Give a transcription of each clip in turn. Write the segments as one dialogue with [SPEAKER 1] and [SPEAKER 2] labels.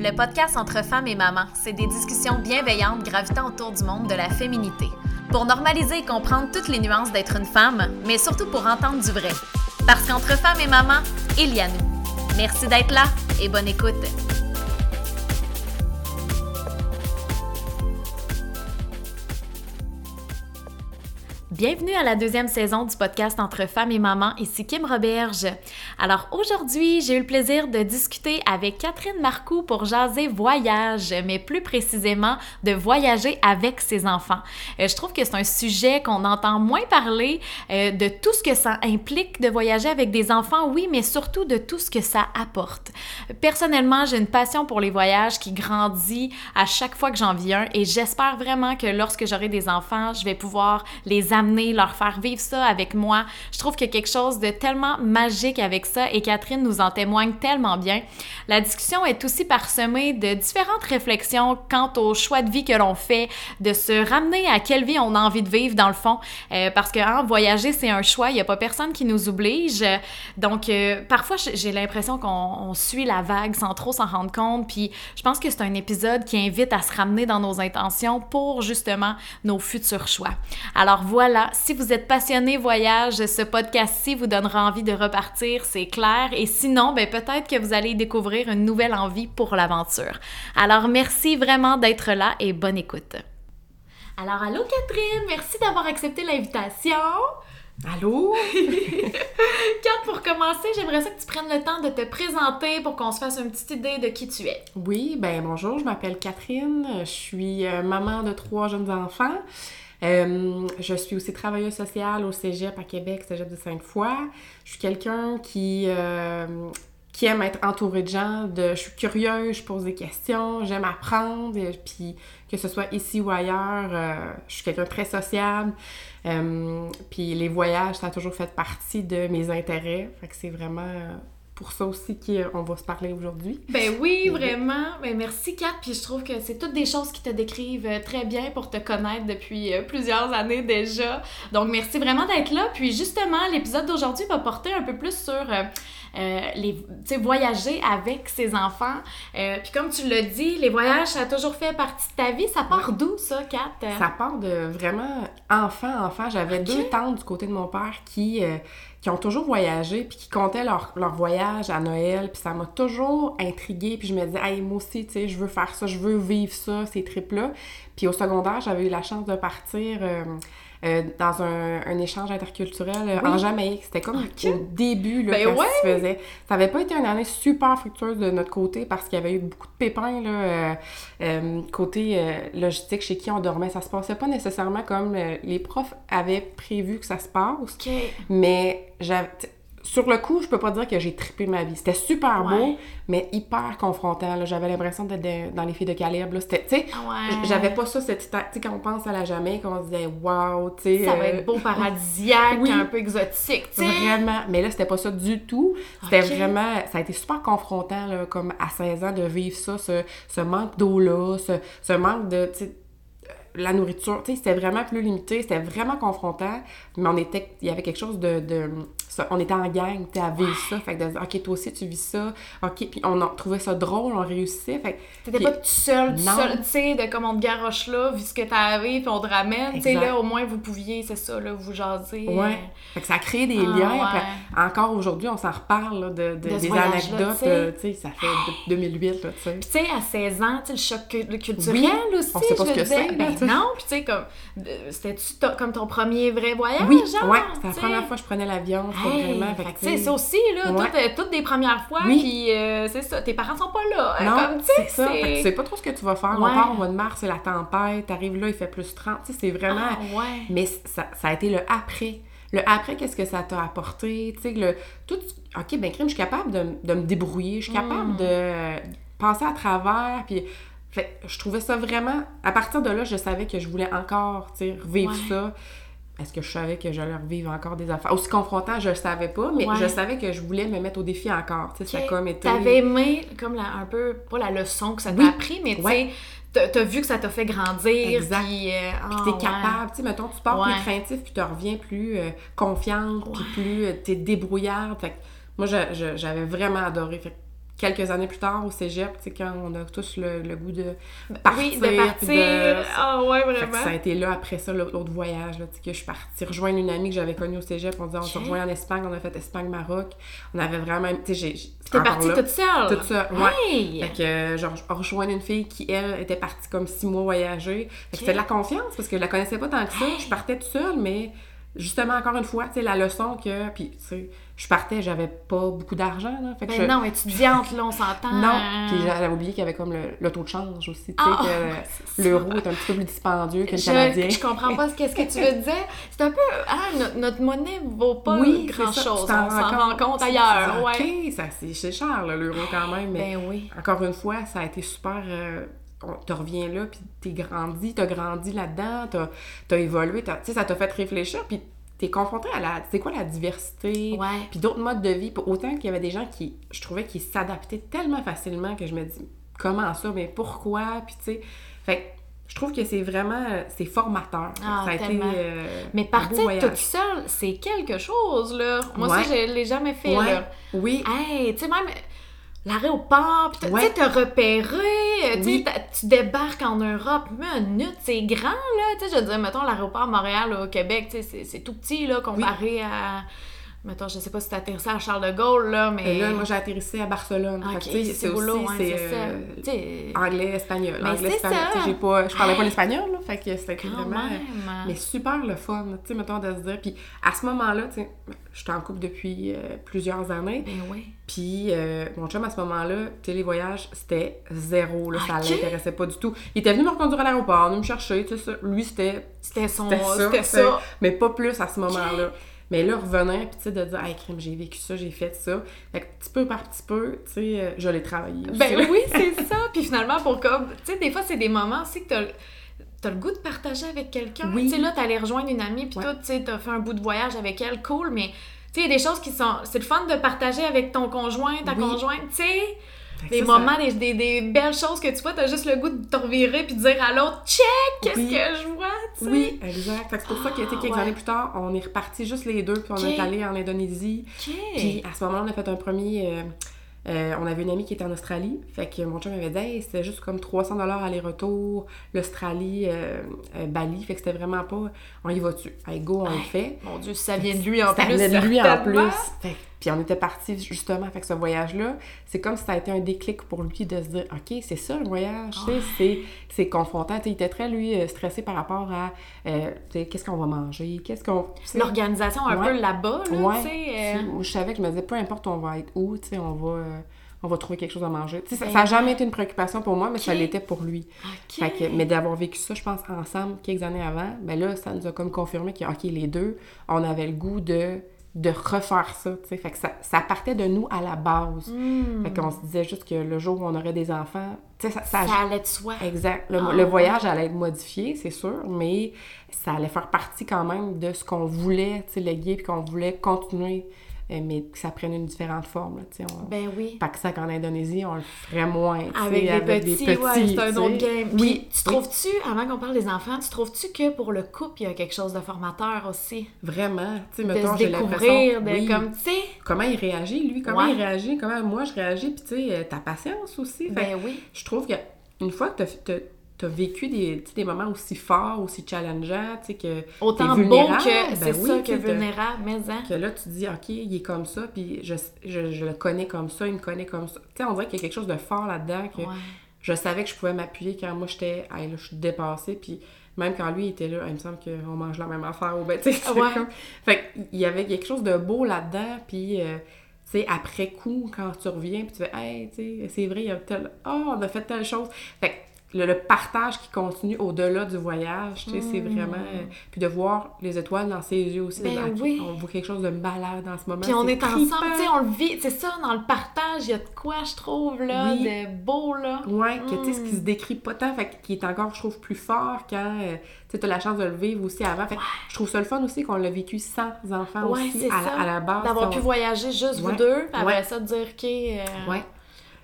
[SPEAKER 1] Le podcast entre femmes et mamans, c'est des discussions bienveillantes gravitant autour du monde de la féminité. Pour normaliser et comprendre toutes les nuances d'être une femme, mais surtout pour entendre du vrai. Parce qu'entre femmes et mamans, il y a nous. Merci d'être là et bonne écoute. Bienvenue à la deuxième saison du podcast Entre femmes et mamans, ici Kim Roberge. Alors aujourd'hui, j'ai eu le plaisir de discuter avec Catherine Marcoux pour jaser voyage, mais plus précisément de voyager avec ses enfants. Euh, je trouve que c'est un sujet qu'on entend moins parler euh, de tout ce que ça implique de voyager avec des enfants, oui, mais surtout de tout ce que ça apporte. Personnellement, j'ai une passion pour les voyages qui grandit à chaque fois que j'en vis et j'espère vraiment que lorsque j'aurai des enfants, je vais pouvoir les amener leur faire vivre ça avec moi. Je trouve qu'il y a quelque chose de tellement magique avec ça et Catherine nous en témoigne tellement bien. La discussion est aussi parsemée de différentes réflexions quant au choix de vie que l'on fait, de se ramener à quelle vie on a envie de vivre dans le fond, euh, parce que hein, voyager c'est un choix, il n'y a pas personne qui nous oblige. Donc euh, parfois j'ai l'impression qu'on suit la vague sans trop s'en rendre compte, puis je pense que c'est un épisode qui invite à se ramener dans nos intentions pour justement nos futurs choix. Alors voilà si vous êtes passionné voyage, ce podcast-ci vous donnera envie de repartir, c'est clair. Et sinon, ben, peut-être que vous allez découvrir une nouvelle envie pour l'aventure. Alors, merci vraiment d'être là et bonne écoute. Alors, allô Catherine, merci d'avoir accepté l'invitation.
[SPEAKER 2] Allô?
[SPEAKER 1] Kat, pour commencer, j'aimerais ça que tu prennes le temps de te présenter pour qu'on se fasse une petite idée de qui tu es.
[SPEAKER 2] Oui, ben bonjour, je m'appelle Catherine, je suis euh, maman de trois jeunes enfants. Euh, je suis aussi travailleuse sociale au Cégep à Québec, Cégep de Sainte-Foy. Je suis quelqu'un qui, euh, qui aime être entouré de gens. Je suis curieuse, je pose des questions, j'aime apprendre. Puis que ce soit ici ou ailleurs, euh, je suis quelqu'un très sociable. puis les voyages, ça a toujours fait partie de mes intérêts. Fait que c'est vraiment pour ça aussi qu'on va se parler aujourd'hui.
[SPEAKER 1] Ben oui, vraiment. Ben merci Kat, puis je trouve que c'est toutes des choses qui te décrivent euh, très bien pour te connaître depuis euh, plusieurs années déjà. Donc merci vraiment d'être là. Puis justement, l'épisode d'aujourd'hui va porter un peu plus sur euh, les, voyager avec ses enfants. Euh, puis comme tu l'as dit, les voyages, ça a toujours fait partie de ta vie. Ça part d'où, ça, Kat?
[SPEAKER 2] Ça part de vraiment enfant, enfant. J'avais deux tantes du côté de mon père qui, euh, qui ont toujours voyagé, puis qui comptaient leur, leur voyage à Noël. Puis ça m'a toujours intriguée. Puis je me disais, hey, moi aussi, tu sais, je veux faire ça, je veux vivre ça, ces trips-là. Puis au secondaire, j'avais eu la chance de partir euh, dans un, un, échange interculturel euh, en Jamaïque. C'était comme au début là, ben que ça se faisait. Ça n'avait pas été une année super fructueuse de notre côté parce qu'il y avait eu beaucoup de pépins là, euh, côté logistique chez qui on dormait. Ça se passait pas nécessairement comme les profs avaient prévu que ça se passe. Mais j'avais sur le coup, je peux pas dire que j'ai trippé ma vie. C'était super beau, mais hyper confrontant. J'avais l'impression d'être dans les filles de calibre. C'était, tu sais, j'avais pas ça, cette, tu sais, quand on pense à la Jamaïque, on se disait, wow, tu sais.
[SPEAKER 1] Ça va être beau, euh, paradisiaque, un peu exotique, tu sais.
[SPEAKER 2] Vraiment. Mais là, c'était pas ça du tout. C'était vraiment, ça a été super confrontant, là, comme à 16 ans, de vivre ça, ce, ce manque d'eau-là, ce, ce manque de, sais, la nourriture, tu sais, c'était vraiment plus limité, c'était vraiment confrontant, mais on était, il y avait quelque chose de, de on était en gang, tu à vivre ça, fait que de dire, ok, toi aussi tu vis ça, ok, puis on a trouvé ça drôle, on réussissait, fait
[SPEAKER 1] T'étais pas tout seul, tout seul, tu sais, de comme on te garoche là, vu ce que t'avais, puis on te ramène, tu sais, là, au moins vous pouviez, c'est ça, là, vous jaser.
[SPEAKER 2] Ouais, fait que ça a créé des ah, liens, encore aujourd'hui, on s'en reparle, de, des anecdotes, euh, tu sais, ça fait 2008, là, tu sais.
[SPEAKER 1] Puis tu sais, à 16 ans, tu sais, le choc culturel aussi, on sait pas ce que c'est, ben, non, puis tu sais, comme, c'était-tu comme ton premier vrai voyage,
[SPEAKER 2] oui, genre? ouais, c'était la première fois que je prenais l'avion, vraiment...
[SPEAKER 1] c'est aussi, là, euh, toutes, des premières fois, puis euh, c'est ça, tes parents sont pas là,
[SPEAKER 2] hein, non, c'est ça, fait que tu sais pas trop ce que tu vas faire, on part au mois de mars, c'est la tempête, t'arrives là, il fait plus 30, tu sais, c'est vraiment... Ah, mais ça, ça a été le après. Le après, qu'est-ce que ça t'a apporté? Tu sais, le. Tout. OK, ben, crime, je suis capable de, de me débrouiller, je suis capable mm. de passer à travers, puis fait, je trouvais ça vraiment. À partir de là, je savais que je voulais encore revivre ça. Est-ce que je savais que j'allais revivre encore des affaires? Aussi confrontant, je le savais pas, mais je savais que je voulais me mettre au défi encore. Tu sais, ça comme.
[SPEAKER 1] T'avais aimé, comme un peu, pas la leçon que ça t'a appris, mais tu sais, t'as vu que ça t'a fait grandir.
[SPEAKER 2] Exact. Puis, euh, t'es ah, capable, tu sais, mettons, tu pars plus craintif, puis tu reviens plus euh, confiante, puis plus, euh, t'es débrouillarde. Fait moi, j'avais vraiment adoré. Fait quelques années plus tard au cégep, tu sais, quand on a tous le, le goût de partir.
[SPEAKER 1] oui, de partir. Ah ouais, vraiment.
[SPEAKER 2] ça a été là, après ça, l'autre voyage, là, tu sais, que je suis partie rejoindre une amie que j'avais connue au cégep. On disait, on se rejoint en Espagne, on a fait Espagne-Maroc. On avait vraiment, tu sais,
[SPEAKER 1] T'es partie
[SPEAKER 2] là,
[SPEAKER 1] toute seule?
[SPEAKER 2] toute seule, ouais.
[SPEAKER 1] Hey!
[SPEAKER 2] Fait que, euh, genre, je rejoindre une fille qui, elle, était partie comme six mois voyager. Fait que c'était de la confiance parce que je la connaissais pas tant que ça. Je partais toute seule, mais justement, encore une fois, tu sais, la leçon que. Puis, tu sais, je partais, j'avais pas beaucoup d'argent, là. Fait que
[SPEAKER 1] Ben
[SPEAKER 2] je-
[SPEAKER 1] non, étudiante, là, on s'entend.
[SPEAKER 2] non, puis j'avais oublié qu'il y avait comme le, le taux de change aussi, tu sais,
[SPEAKER 1] Ah,
[SPEAKER 2] que l'euro est un petit peu plus dispendieux que le
[SPEAKER 1] Je,
[SPEAKER 2] canadien.
[SPEAKER 1] je comprends pas ce que tu veux dire. C'est un peu. Ah, notre, notre monnaie vaut pas
[SPEAKER 2] oui,
[SPEAKER 1] grand
[SPEAKER 2] c'est ça,
[SPEAKER 1] chose.
[SPEAKER 2] tu t'en
[SPEAKER 1] On s'en rend compte ailleurs.
[SPEAKER 2] Tu
[SPEAKER 1] Ouais.
[SPEAKER 2] OK, ça, c'est c'est cher, là, l'euro quand même, mais
[SPEAKER 1] Ben oui.
[SPEAKER 2] encore une fois, ça a été super. Euh, te reviens là, puis t'es grandi, t'as grandi là-dedans, t'as as évolué, t'as- tu sais, ça t'a fait réfléchir, puis t'es confronté à la. C'est quoi la diversité?
[SPEAKER 1] Ouais.
[SPEAKER 2] Puis d'autres modes de vie. Autant qu'il y avait des gens qui, je trouvais, qui s'adaptaient tellement facilement que je me dis, comment ça? Mais pourquoi? Puis tu sais, fait que je trouve que c'est vraiment, c'est formateur.
[SPEAKER 1] Ah,
[SPEAKER 2] ça a été euh,
[SPEAKER 1] Mais partir toute seule, c'est quelque chose, là. Moi,
[SPEAKER 2] Ouais.
[SPEAKER 1] ça, je l'ai jamais fait,
[SPEAKER 2] Ouais.
[SPEAKER 1] là.
[SPEAKER 2] Oui,
[SPEAKER 1] Hey, tu sais, même l'aéroport, pis t'as-
[SPEAKER 2] Ouais.
[SPEAKER 1] tu sais, te repérer, tu
[SPEAKER 2] Oui.
[SPEAKER 1] tu débarques en Europe, minute, c'est grand, là, tu sais, je veux dire, mettons, l'aéroport Montréal au Québec, tu sais, c'est- c'est tout petit, là, comparé à, mettons, je sais pas si t'as atterrissé à Charles de Gaulle, là, mais...
[SPEAKER 2] Et là, moi, j'ai atterrissé à Barcelone. Fait
[SPEAKER 1] Ok,
[SPEAKER 2] que, tu sais,
[SPEAKER 1] c'est
[SPEAKER 2] aussi, c'est
[SPEAKER 1] ça.
[SPEAKER 2] euh, anglais, espagnol.
[SPEAKER 1] Mais
[SPEAKER 2] anglais, espagnol.
[SPEAKER 1] ça.
[SPEAKER 2] J'ai pas, je parlais pas l'espagnol, là, fait que c'était vraiment...
[SPEAKER 1] même.
[SPEAKER 2] Mais super le fun, tu sais, mettons, de se dire. Puis à ce moment-là, tu sais, j'étais en couple depuis euh, plusieurs années.
[SPEAKER 1] Ben oui.
[SPEAKER 2] Puis euh, mon chum, à ce moment-là, voyages, c'était zéro, là, ça
[SPEAKER 1] Ok.
[SPEAKER 2] l'intéressait pas du tout. Il était venu me reconduire à l'aéroport, me chercher, tu sais, ça. Lui, c'était
[SPEAKER 1] C'était son...
[SPEAKER 2] c'était ça.
[SPEAKER 1] Ça.
[SPEAKER 2] Mais pas plus à ce moment-là. Mais là, revenir, puis tu sais, de dire, hey, crime, j'ai vécu ça, j'ai fait ça. Fait que petit peu par petit peu, tu sais, euh, je l'ai travaillé. aussi,
[SPEAKER 1] Ben oui, c'est ça. Puis finalement, pour comme. Tu sais, des fois, c'est des moments aussi que t'as. T'as le goût de partager avec quelqu'un.
[SPEAKER 2] Oui.
[SPEAKER 1] Tu sais, là, t'allais rejoindre une amie, puis
[SPEAKER 2] Ouais.
[SPEAKER 1] toi, tu sais, t'as fait un bout de voyage avec elle, cool, mais tu sais, il y a des choses qui sont. C'est le fun de partager avec ton conjoint, ta
[SPEAKER 2] Oui.
[SPEAKER 1] conjointe, tu sais.
[SPEAKER 2] Que
[SPEAKER 1] Des
[SPEAKER 2] ça,
[SPEAKER 1] moments,
[SPEAKER 2] ça-
[SPEAKER 1] des, des, des belles choses que tu vois, t'as juste le goût de te revirer puis de dire à l'autre, check, qu'est-ce
[SPEAKER 2] Oui.
[SPEAKER 1] que je vois, tu sais?
[SPEAKER 2] Oui, exact. Fait que c'est pour ça qu'il y a été
[SPEAKER 1] Ah,
[SPEAKER 2] quelques
[SPEAKER 1] ouais.
[SPEAKER 2] années plus tard, on est repartis juste les deux, puis on est allé en Indonésie.
[SPEAKER 1] Ok.
[SPEAKER 2] Puis à ce moment-là, on a fait un premier. euh, euh, on avait une amie qui était en Australie. Fait que mon chum m'avait dit, hey, c'était juste comme 300 aller-retour, l'Australie, euh, euh, Bali. Fait que c'était vraiment pas. On y va-tu? Hey, go, on le fait.
[SPEAKER 1] Mon Dieu, ça vient de lui en
[SPEAKER 2] Ça
[SPEAKER 1] plus.
[SPEAKER 2] venait de lui en plus. Fait que- puis on était partis justement. Fait que ce voyage-là, c'est comme si ça a été un déclic pour lui de se dire, OK, c'est ça le voyage. tu sais, c'est- C'est confrontant. Il était très, lui, euh, stressé par rapport à euh, qu'est-ce qu'on va manger, qu'est-ce qu'on.
[SPEAKER 1] L'organisation un
[SPEAKER 2] Ouais.
[SPEAKER 1] peu là-bas, là,
[SPEAKER 2] Ouais.
[SPEAKER 1] tu sais. euh,
[SPEAKER 2] Moi, je savais que je me disais, peu importe où on va être où, tu sais, on va, euh, on va trouver quelque chose à manger. Tu sais, ça- n'a jamais été une préoccupation pour moi, mais ça l'était pour lui. Fait que, mais d'avoir vécu ça, je pense, ensemble quelques années avant, ben là, ça nous a comme confirmé que, OK, les deux, on avait le goût de, de refaire ça, tu sais. Fait que ça, ça partait de nous à la base.
[SPEAKER 1] Hmm.
[SPEAKER 2] Fait qu'on se disait juste que le jour où on aurait des enfants, tu sais, ça, ça,
[SPEAKER 1] Ça allait de soi.
[SPEAKER 2] Exact. Le,
[SPEAKER 1] Ah,
[SPEAKER 2] le voyage allait être modifié, c'est sûr, mais ça allait faire partie quand même de ce qu'on voulait, tu sais, léguer, puis qu'on voulait continuer, mais que ça prenne une différente forme, là. On...
[SPEAKER 1] Ben oui.
[SPEAKER 2] Pas que ça qu'en Indonésie, on le ferait moins, tu sais,
[SPEAKER 1] Avec des petits, ouais, c'est un autre game.
[SPEAKER 2] Oui.
[SPEAKER 1] Puis, tu trouves-tu, avant qu'on parle des enfants, tu trouves-tu que pour le couple, il y a quelque chose de formateur aussi?
[SPEAKER 2] Vraiment, tu sais, mettons, j'ai
[SPEAKER 1] découvrir,
[SPEAKER 2] l'impression...
[SPEAKER 1] de
[SPEAKER 2] oui.
[SPEAKER 1] comme, tu sais?
[SPEAKER 2] Comment il réagit, lui, comment
[SPEAKER 1] Ouais.
[SPEAKER 2] il réagit, comment moi je réagis, puis tu sais, euh, ta patience aussi. Fait
[SPEAKER 1] Ben oui.
[SPEAKER 2] je trouve que une fois que tu as, vécu des, des moments aussi forts, aussi challengeants, tu sais, que
[SPEAKER 1] Autant
[SPEAKER 2] t'es
[SPEAKER 1] beau que c'est
[SPEAKER 2] ben oui,
[SPEAKER 1] ça que
[SPEAKER 2] t'as-
[SPEAKER 1] vulnérable, mais hein.
[SPEAKER 2] que là, tu te dis, OK, il est comme ça, puis je, je, je le connais comme ça, il me connaît comme ça. Tu sais, on dirait qu'il y a quelque chose de fort là-dedans, que
[SPEAKER 1] Ouais.
[SPEAKER 2] je savais que je pouvais m'appuyer quand moi, j'étais, hey, là, je suis dépassée, puis même quand lui il était là, il me semble qu'on mange la même affaire, ou ben, tu sais, c'est
[SPEAKER 1] Ouais.
[SPEAKER 2] comme- Fait qu'il y avait quelque chose de beau là-dedans, puis... euh, tu sais, après coup, quand tu reviens, puis tu fais, hey, tu sais, c'est vrai, il y a tel. Oh, on a fait telle chose. Fait que le, le partage qui continue au-delà du voyage, tu sais, c'est vraiment. euh, puis de voir les étoiles dans ses yeux aussi.
[SPEAKER 1] Hmm. Ben
[SPEAKER 2] OK,
[SPEAKER 1] oui.
[SPEAKER 2] On voit quelque chose de malade en ce moment.
[SPEAKER 1] Puis on est ensemble, tu sais, on le vit. C'est ça, dans le partage, il y a de quoi, je trouve, là,
[SPEAKER 2] Oui.
[SPEAKER 1] de beau, là.
[SPEAKER 2] Ouais, que tu sais, ce qui
[SPEAKER 1] Mm.
[SPEAKER 2] se décrit pas tant, fait qui est encore, je trouve, plus fort quand euh, tu as la chance de le vivre aussi avant. Fait je trouve ça le fun aussi qu'on l'a vécu sans enfants
[SPEAKER 1] Ouais,
[SPEAKER 2] aussi, à,
[SPEAKER 1] ça.
[SPEAKER 2] la- à la base.
[SPEAKER 1] D'avoir
[SPEAKER 2] on-
[SPEAKER 1] pu voyager juste vous deux, puis après ça, de dire, OK. euh,
[SPEAKER 2] Ouais.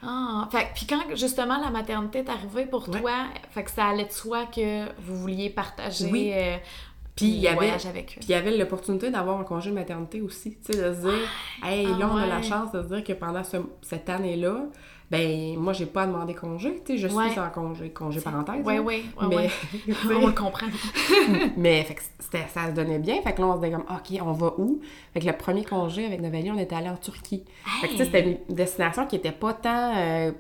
[SPEAKER 1] Ah, fait puis quand justement la maternité est arrivée pour
[SPEAKER 2] Ouais.
[SPEAKER 1] toi, fait que ça allait de soi que vous vouliez partager
[SPEAKER 2] Oui.
[SPEAKER 1] euh,
[SPEAKER 2] Puis il y avait,
[SPEAKER 1] voyage avec eux.
[SPEAKER 2] puis il y avait l'opportunité d'avoir un congé de maternité aussi, tu sais, de se dire, hey,
[SPEAKER 1] Ah
[SPEAKER 2] là, on a la chance de se dire que pendant ce- cette année-là, ben, moi, j'ai pas demandé congé, tu sais, je suis
[SPEAKER 1] Ouais.
[SPEAKER 2] en congé, congé parenthèse.
[SPEAKER 1] Oui, oui, oui,
[SPEAKER 2] mais,
[SPEAKER 1] On le comprend.
[SPEAKER 2] mais fait que ça se donnait bien. Fait que là, on se disait comme, OK, on va où? Fait que le premier congé avec Novalie, on était allé en Turquie. Fait que tu sais,
[SPEAKER 1] Hey!
[SPEAKER 2] c'était une destination qui était pas tant euh,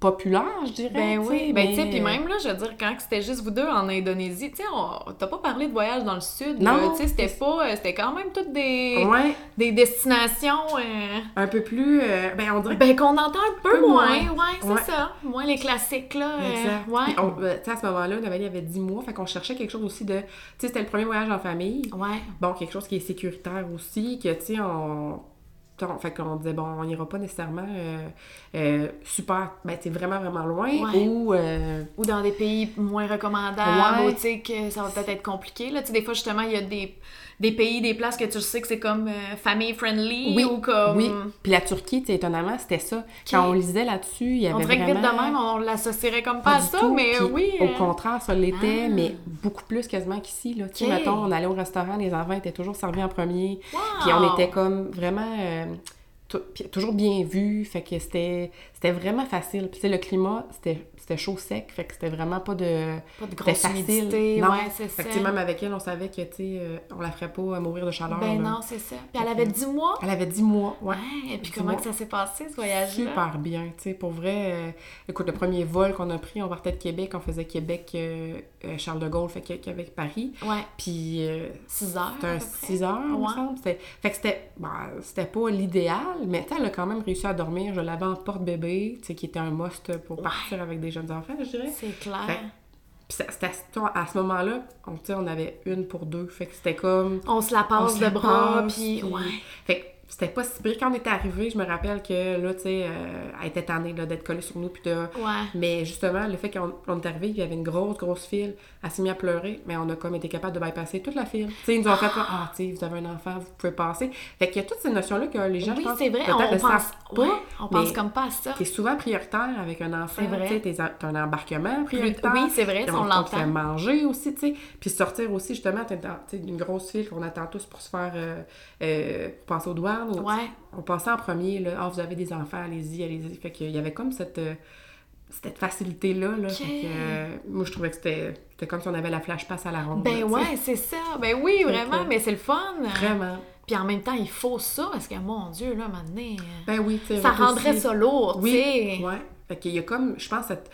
[SPEAKER 2] populaire, je dirais.
[SPEAKER 1] Ben oui, ben tu sais, puis même là, je veux dire, quand c'était juste vous deux en Indonésie, tu sais, on- t'as pas parlé de voyage dans le sud,
[SPEAKER 2] Non,
[SPEAKER 1] tu sais, c'était pas, euh, c'était quand même toutes des,
[SPEAKER 2] Ouais,
[SPEAKER 1] des destinations, euh,
[SPEAKER 2] un peu plus. euh, ben, on dirait
[SPEAKER 1] ben qu'on entend un peu
[SPEAKER 2] Peu
[SPEAKER 1] moins,
[SPEAKER 2] moins.
[SPEAKER 1] ouais, c'est
[SPEAKER 2] Ouais.
[SPEAKER 1] ça, moins les classiques, là, euh,
[SPEAKER 2] Exact.
[SPEAKER 1] ouais.
[SPEAKER 2] On- euh, tu sais, à ce moment-là, Novalie avait 10 mois, fait qu'on cherchait quelque chose aussi de. Tu sais, c'était le premier voyage en famille.
[SPEAKER 1] Ouais,
[SPEAKER 2] Bon, quelque chose qui est sécuritaire aussi, que, tu sais, on. On- Fait qu'on disait, bon, on n'ira pas nécessairement euh, euh, super, ben, tu sais, vraiment, vraiment loin,
[SPEAKER 1] Ouais.
[SPEAKER 2] ou. euh,
[SPEAKER 1] ou dans des pays moins recommandables,
[SPEAKER 2] Ouais.
[SPEAKER 1] ou tu sais que ça va peut-être être compliqué, là, tu sais, des fois, justement, il y a des, des pays, des places que tu sais que c'est comme euh, family friendly,
[SPEAKER 2] Oui,
[SPEAKER 1] ou comme...
[SPEAKER 2] oui. Puis la Turquie, tu sais, étonnamment, c'était ça. Quand on lisait là-dessus, il y avait
[SPEAKER 1] On dirait que vite de même, on l'associerait comme
[SPEAKER 2] pas
[SPEAKER 1] pas à ça,
[SPEAKER 2] tout.
[SPEAKER 1] mais oui.
[SPEAKER 2] Au
[SPEAKER 1] euh,
[SPEAKER 2] contraire, ça l'était,
[SPEAKER 1] Ah.
[SPEAKER 2] mais beaucoup plus quasiment qu'ici. Là. Tu sais,
[SPEAKER 1] Ok.
[SPEAKER 2] mettons, on allait au restaurant, les enfants étaient toujours servis en premier.
[SPEAKER 1] wow.
[SPEAKER 2] Puis on était comme vraiment... euh, toujours bien vus, fait que c'était c'était vraiment facile. Puis le climat, c'était c'était chaud sec, fait que c'était vraiment pas de...
[SPEAKER 1] Pas de grosse
[SPEAKER 2] facile.
[SPEAKER 1] humidité,
[SPEAKER 2] Non.
[SPEAKER 1] ouais, c'est
[SPEAKER 2] Fait
[SPEAKER 1] ça.
[SPEAKER 2] que même avec elle, on savait que, tu euh, on la ferait pas euh, mourir de chaleur.
[SPEAKER 1] Ben
[SPEAKER 2] là.
[SPEAKER 1] non, c'est ça. Puis elle avait 10 mois?
[SPEAKER 2] Elle avait 10 mois, ouais.
[SPEAKER 1] Ouais, et puis comment
[SPEAKER 2] mois.
[SPEAKER 1] que ça s'est passé, ce voyage-là?
[SPEAKER 2] Super bien, tu sais, pour vrai. euh, écoute, le premier vol qu'on a pris, on partait de Québec, on faisait Québec, euh, euh, Charles de Gaulle, fait que Québec, Paris.
[SPEAKER 1] Ouais,
[SPEAKER 2] Puis euh,
[SPEAKER 1] 6 heures.
[SPEAKER 2] c'était
[SPEAKER 1] à
[SPEAKER 2] un
[SPEAKER 1] peu près.
[SPEAKER 2] 6 heures,
[SPEAKER 1] Ouais.
[SPEAKER 2] semble. C'était- Fait que c'était, bon, c'était pas l'idéal, mais elle a quand même réussi à dormir. Je l'avais en porte-bébé, tu sais, qui était un must pour partir avec des jeunes enfants, je dirais.
[SPEAKER 1] C'est clair.
[SPEAKER 2] Fait- Puis à ce moment-là, on, on avait une pour deux. Fait que c'était comme.
[SPEAKER 1] On se la
[SPEAKER 2] on
[SPEAKER 1] passe
[SPEAKER 2] se
[SPEAKER 1] de
[SPEAKER 2] la
[SPEAKER 1] bras, puis... Ouais.
[SPEAKER 2] Fait que c'était pas si pire. Quand on était arrivé, je me rappelle que là, tu sais, euh, elle était tannée là, d'être collée sur nous. Puis de...
[SPEAKER 1] Ouais.
[SPEAKER 2] Mais justement, le fait qu'on on est arrivé, il y avait une grosse, grosse file. Elle s'est mise à pleurer, mais on a comme été capable de bypasser toute la file. Tu sais, ils nous ont fait Ah, tu sais, vous avez un enfant, vous pouvez passer. Fait qu'il y a toutes ces notions-là que les gens,
[SPEAKER 1] Oui, c'est vrai, on, pense...
[SPEAKER 2] pas.
[SPEAKER 1] ouais, on pense comme pas à ça.
[SPEAKER 2] Est souvent prioritaire avec un enfant.
[SPEAKER 1] C'est vrai.
[SPEAKER 2] Tu sais, t'es t'as un embarquement prioritaire.
[SPEAKER 1] Oui, c'est vrai, on l'entend.
[SPEAKER 2] manger aussi, tu sais. Puis sortir aussi, justement, t'es dans tu sais, une grosse file qu'on attend tous pour se faire euh, euh, passer aux douanes.
[SPEAKER 1] Ouais.
[SPEAKER 2] On passait en premier, là. Ah, vous avez des enfants, allez-y, allez-y. Fait qu'il y avait comme cette, euh, cette facilité-là, là. Fait que, euh, moi, je trouvais que c'était c'était comme si on avait la flash pass à la ronde.
[SPEAKER 1] Ben
[SPEAKER 2] là, tu
[SPEAKER 1] ouais, c'est ça. Ben oui, vraiment, mais c'est le fun.
[SPEAKER 2] Vraiment.
[SPEAKER 1] Puis en même temps, il faut ça, parce que, mon Dieu, là, maintenant,
[SPEAKER 2] Ben oui, tu
[SPEAKER 1] ça rendrait
[SPEAKER 2] aussi-
[SPEAKER 1] ça lourd, tu
[SPEAKER 2] Oui,
[SPEAKER 1] sais.
[SPEAKER 2] ouais. Fait qu'il y a comme, je pense, cette...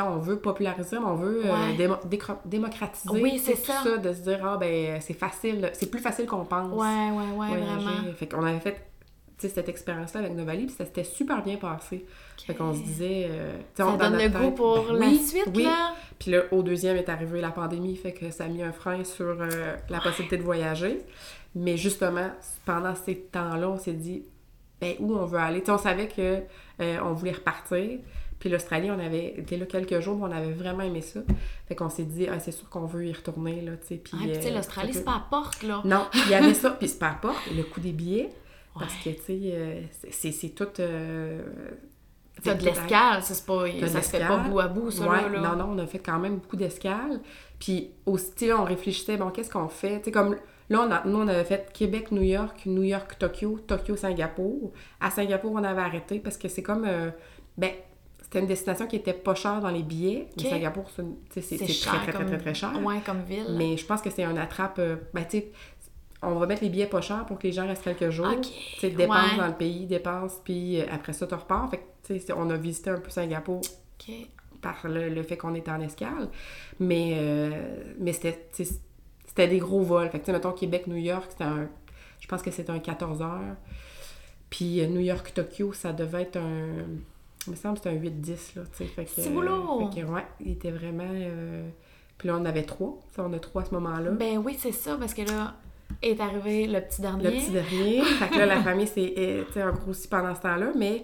[SPEAKER 2] on veut populariser, mais on veut euh,
[SPEAKER 1] Ouais.
[SPEAKER 2] démo- décro- démocratiser
[SPEAKER 1] Oui, c'est
[SPEAKER 2] tout
[SPEAKER 1] ça.
[SPEAKER 2] de se dire, ah, ben, c'est facile, c'est plus facile qu'on pense.
[SPEAKER 1] Ouais, ouais, ouais,
[SPEAKER 2] voyager.
[SPEAKER 1] vraiment.
[SPEAKER 2] Fait qu'on avait fait cette expérience-là avec Novali, puis ça s'était super bien passé. Fait qu'on se disait. euh,
[SPEAKER 1] Ça
[SPEAKER 2] on-
[SPEAKER 1] donne le goût pour
[SPEAKER 2] ben
[SPEAKER 1] la
[SPEAKER 2] oui,
[SPEAKER 1] suite,
[SPEAKER 2] oui.
[SPEAKER 1] là.
[SPEAKER 2] Puis là, au deuxième est arrivé la pandémie, fait que ça a mis un frein sur euh, la possibilité de voyager. Mais justement, pendant ces temps-là, on s'est dit, ben, où on veut aller? On savait que euh, on voulait repartir. Puis l'Australie, on avait été là quelques jours, mais on avait vraiment aimé ça. Fait qu'on s'est dit, ah, c'est sûr qu'on veut y retourner, là, tu sais. Puis,
[SPEAKER 1] Ah,
[SPEAKER 2] euh,
[SPEAKER 1] l'Australie, c'est pas à porte, là.
[SPEAKER 2] Non, il y avait ça, puis c'est pas à porte, le coût des billets. Parce que, tu sais, euh, c'est- tout... euh,
[SPEAKER 1] T'as de l'escale, ça, c'est pas, ça se fait pas bout à bout, ça,
[SPEAKER 2] Ouais,
[SPEAKER 1] là, là.
[SPEAKER 2] Non, non, on a fait quand même beaucoup d'escales. Puis aussi, on réfléchissait, bon, qu'est-ce qu'on fait? Tu sais, comme là, on a- nous, on avait fait Québec, New York, New York, Tokyo, Tokyo, Singapour. À Singapour, on avait arrêté parce que c'est comme, euh, ben, c'était une destination qui était pas chère dans les billets. Mais. Singapour, c'est très, très,
[SPEAKER 1] comme...
[SPEAKER 2] très, très, très cher.
[SPEAKER 1] Ouais, comme ville.
[SPEAKER 2] Mais je pense que c'est un attrape, euh, ben, tu sais, on va mettre les billets pas chers pour que les gens restent quelques jours.
[SPEAKER 1] Ok,
[SPEAKER 2] Tu sais, dépenses
[SPEAKER 1] ouais.
[SPEAKER 2] dans le pays, dépenses, puis euh, après ça, tu repars. Fait que, tu sais, c'est- on a visité un peu Singapour par le, le fait qu'on était en escale. Mais, euh, mais c'était, c'était des gros vols. Fait que, tu sais, mettons, Québec-New York, c'était un... Je pense que c'était un 14 heures. Puis euh, New York-Tokyo, ça devait être un... Il me semble que c'était un 8-10, là, tu sais. Fait que...
[SPEAKER 1] C'est boulot!
[SPEAKER 2] Fait que, ouais, il était vraiment... euh, Puis là, on avait trois. Sais, on a trois à ce moment-là.
[SPEAKER 1] Ben oui, c'est ça, parce que là, est arrivé le petit dernier.
[SPEAKER 2] Le petit dernier. fait que là, la famille s'est grossi pendant ce temps-là, mais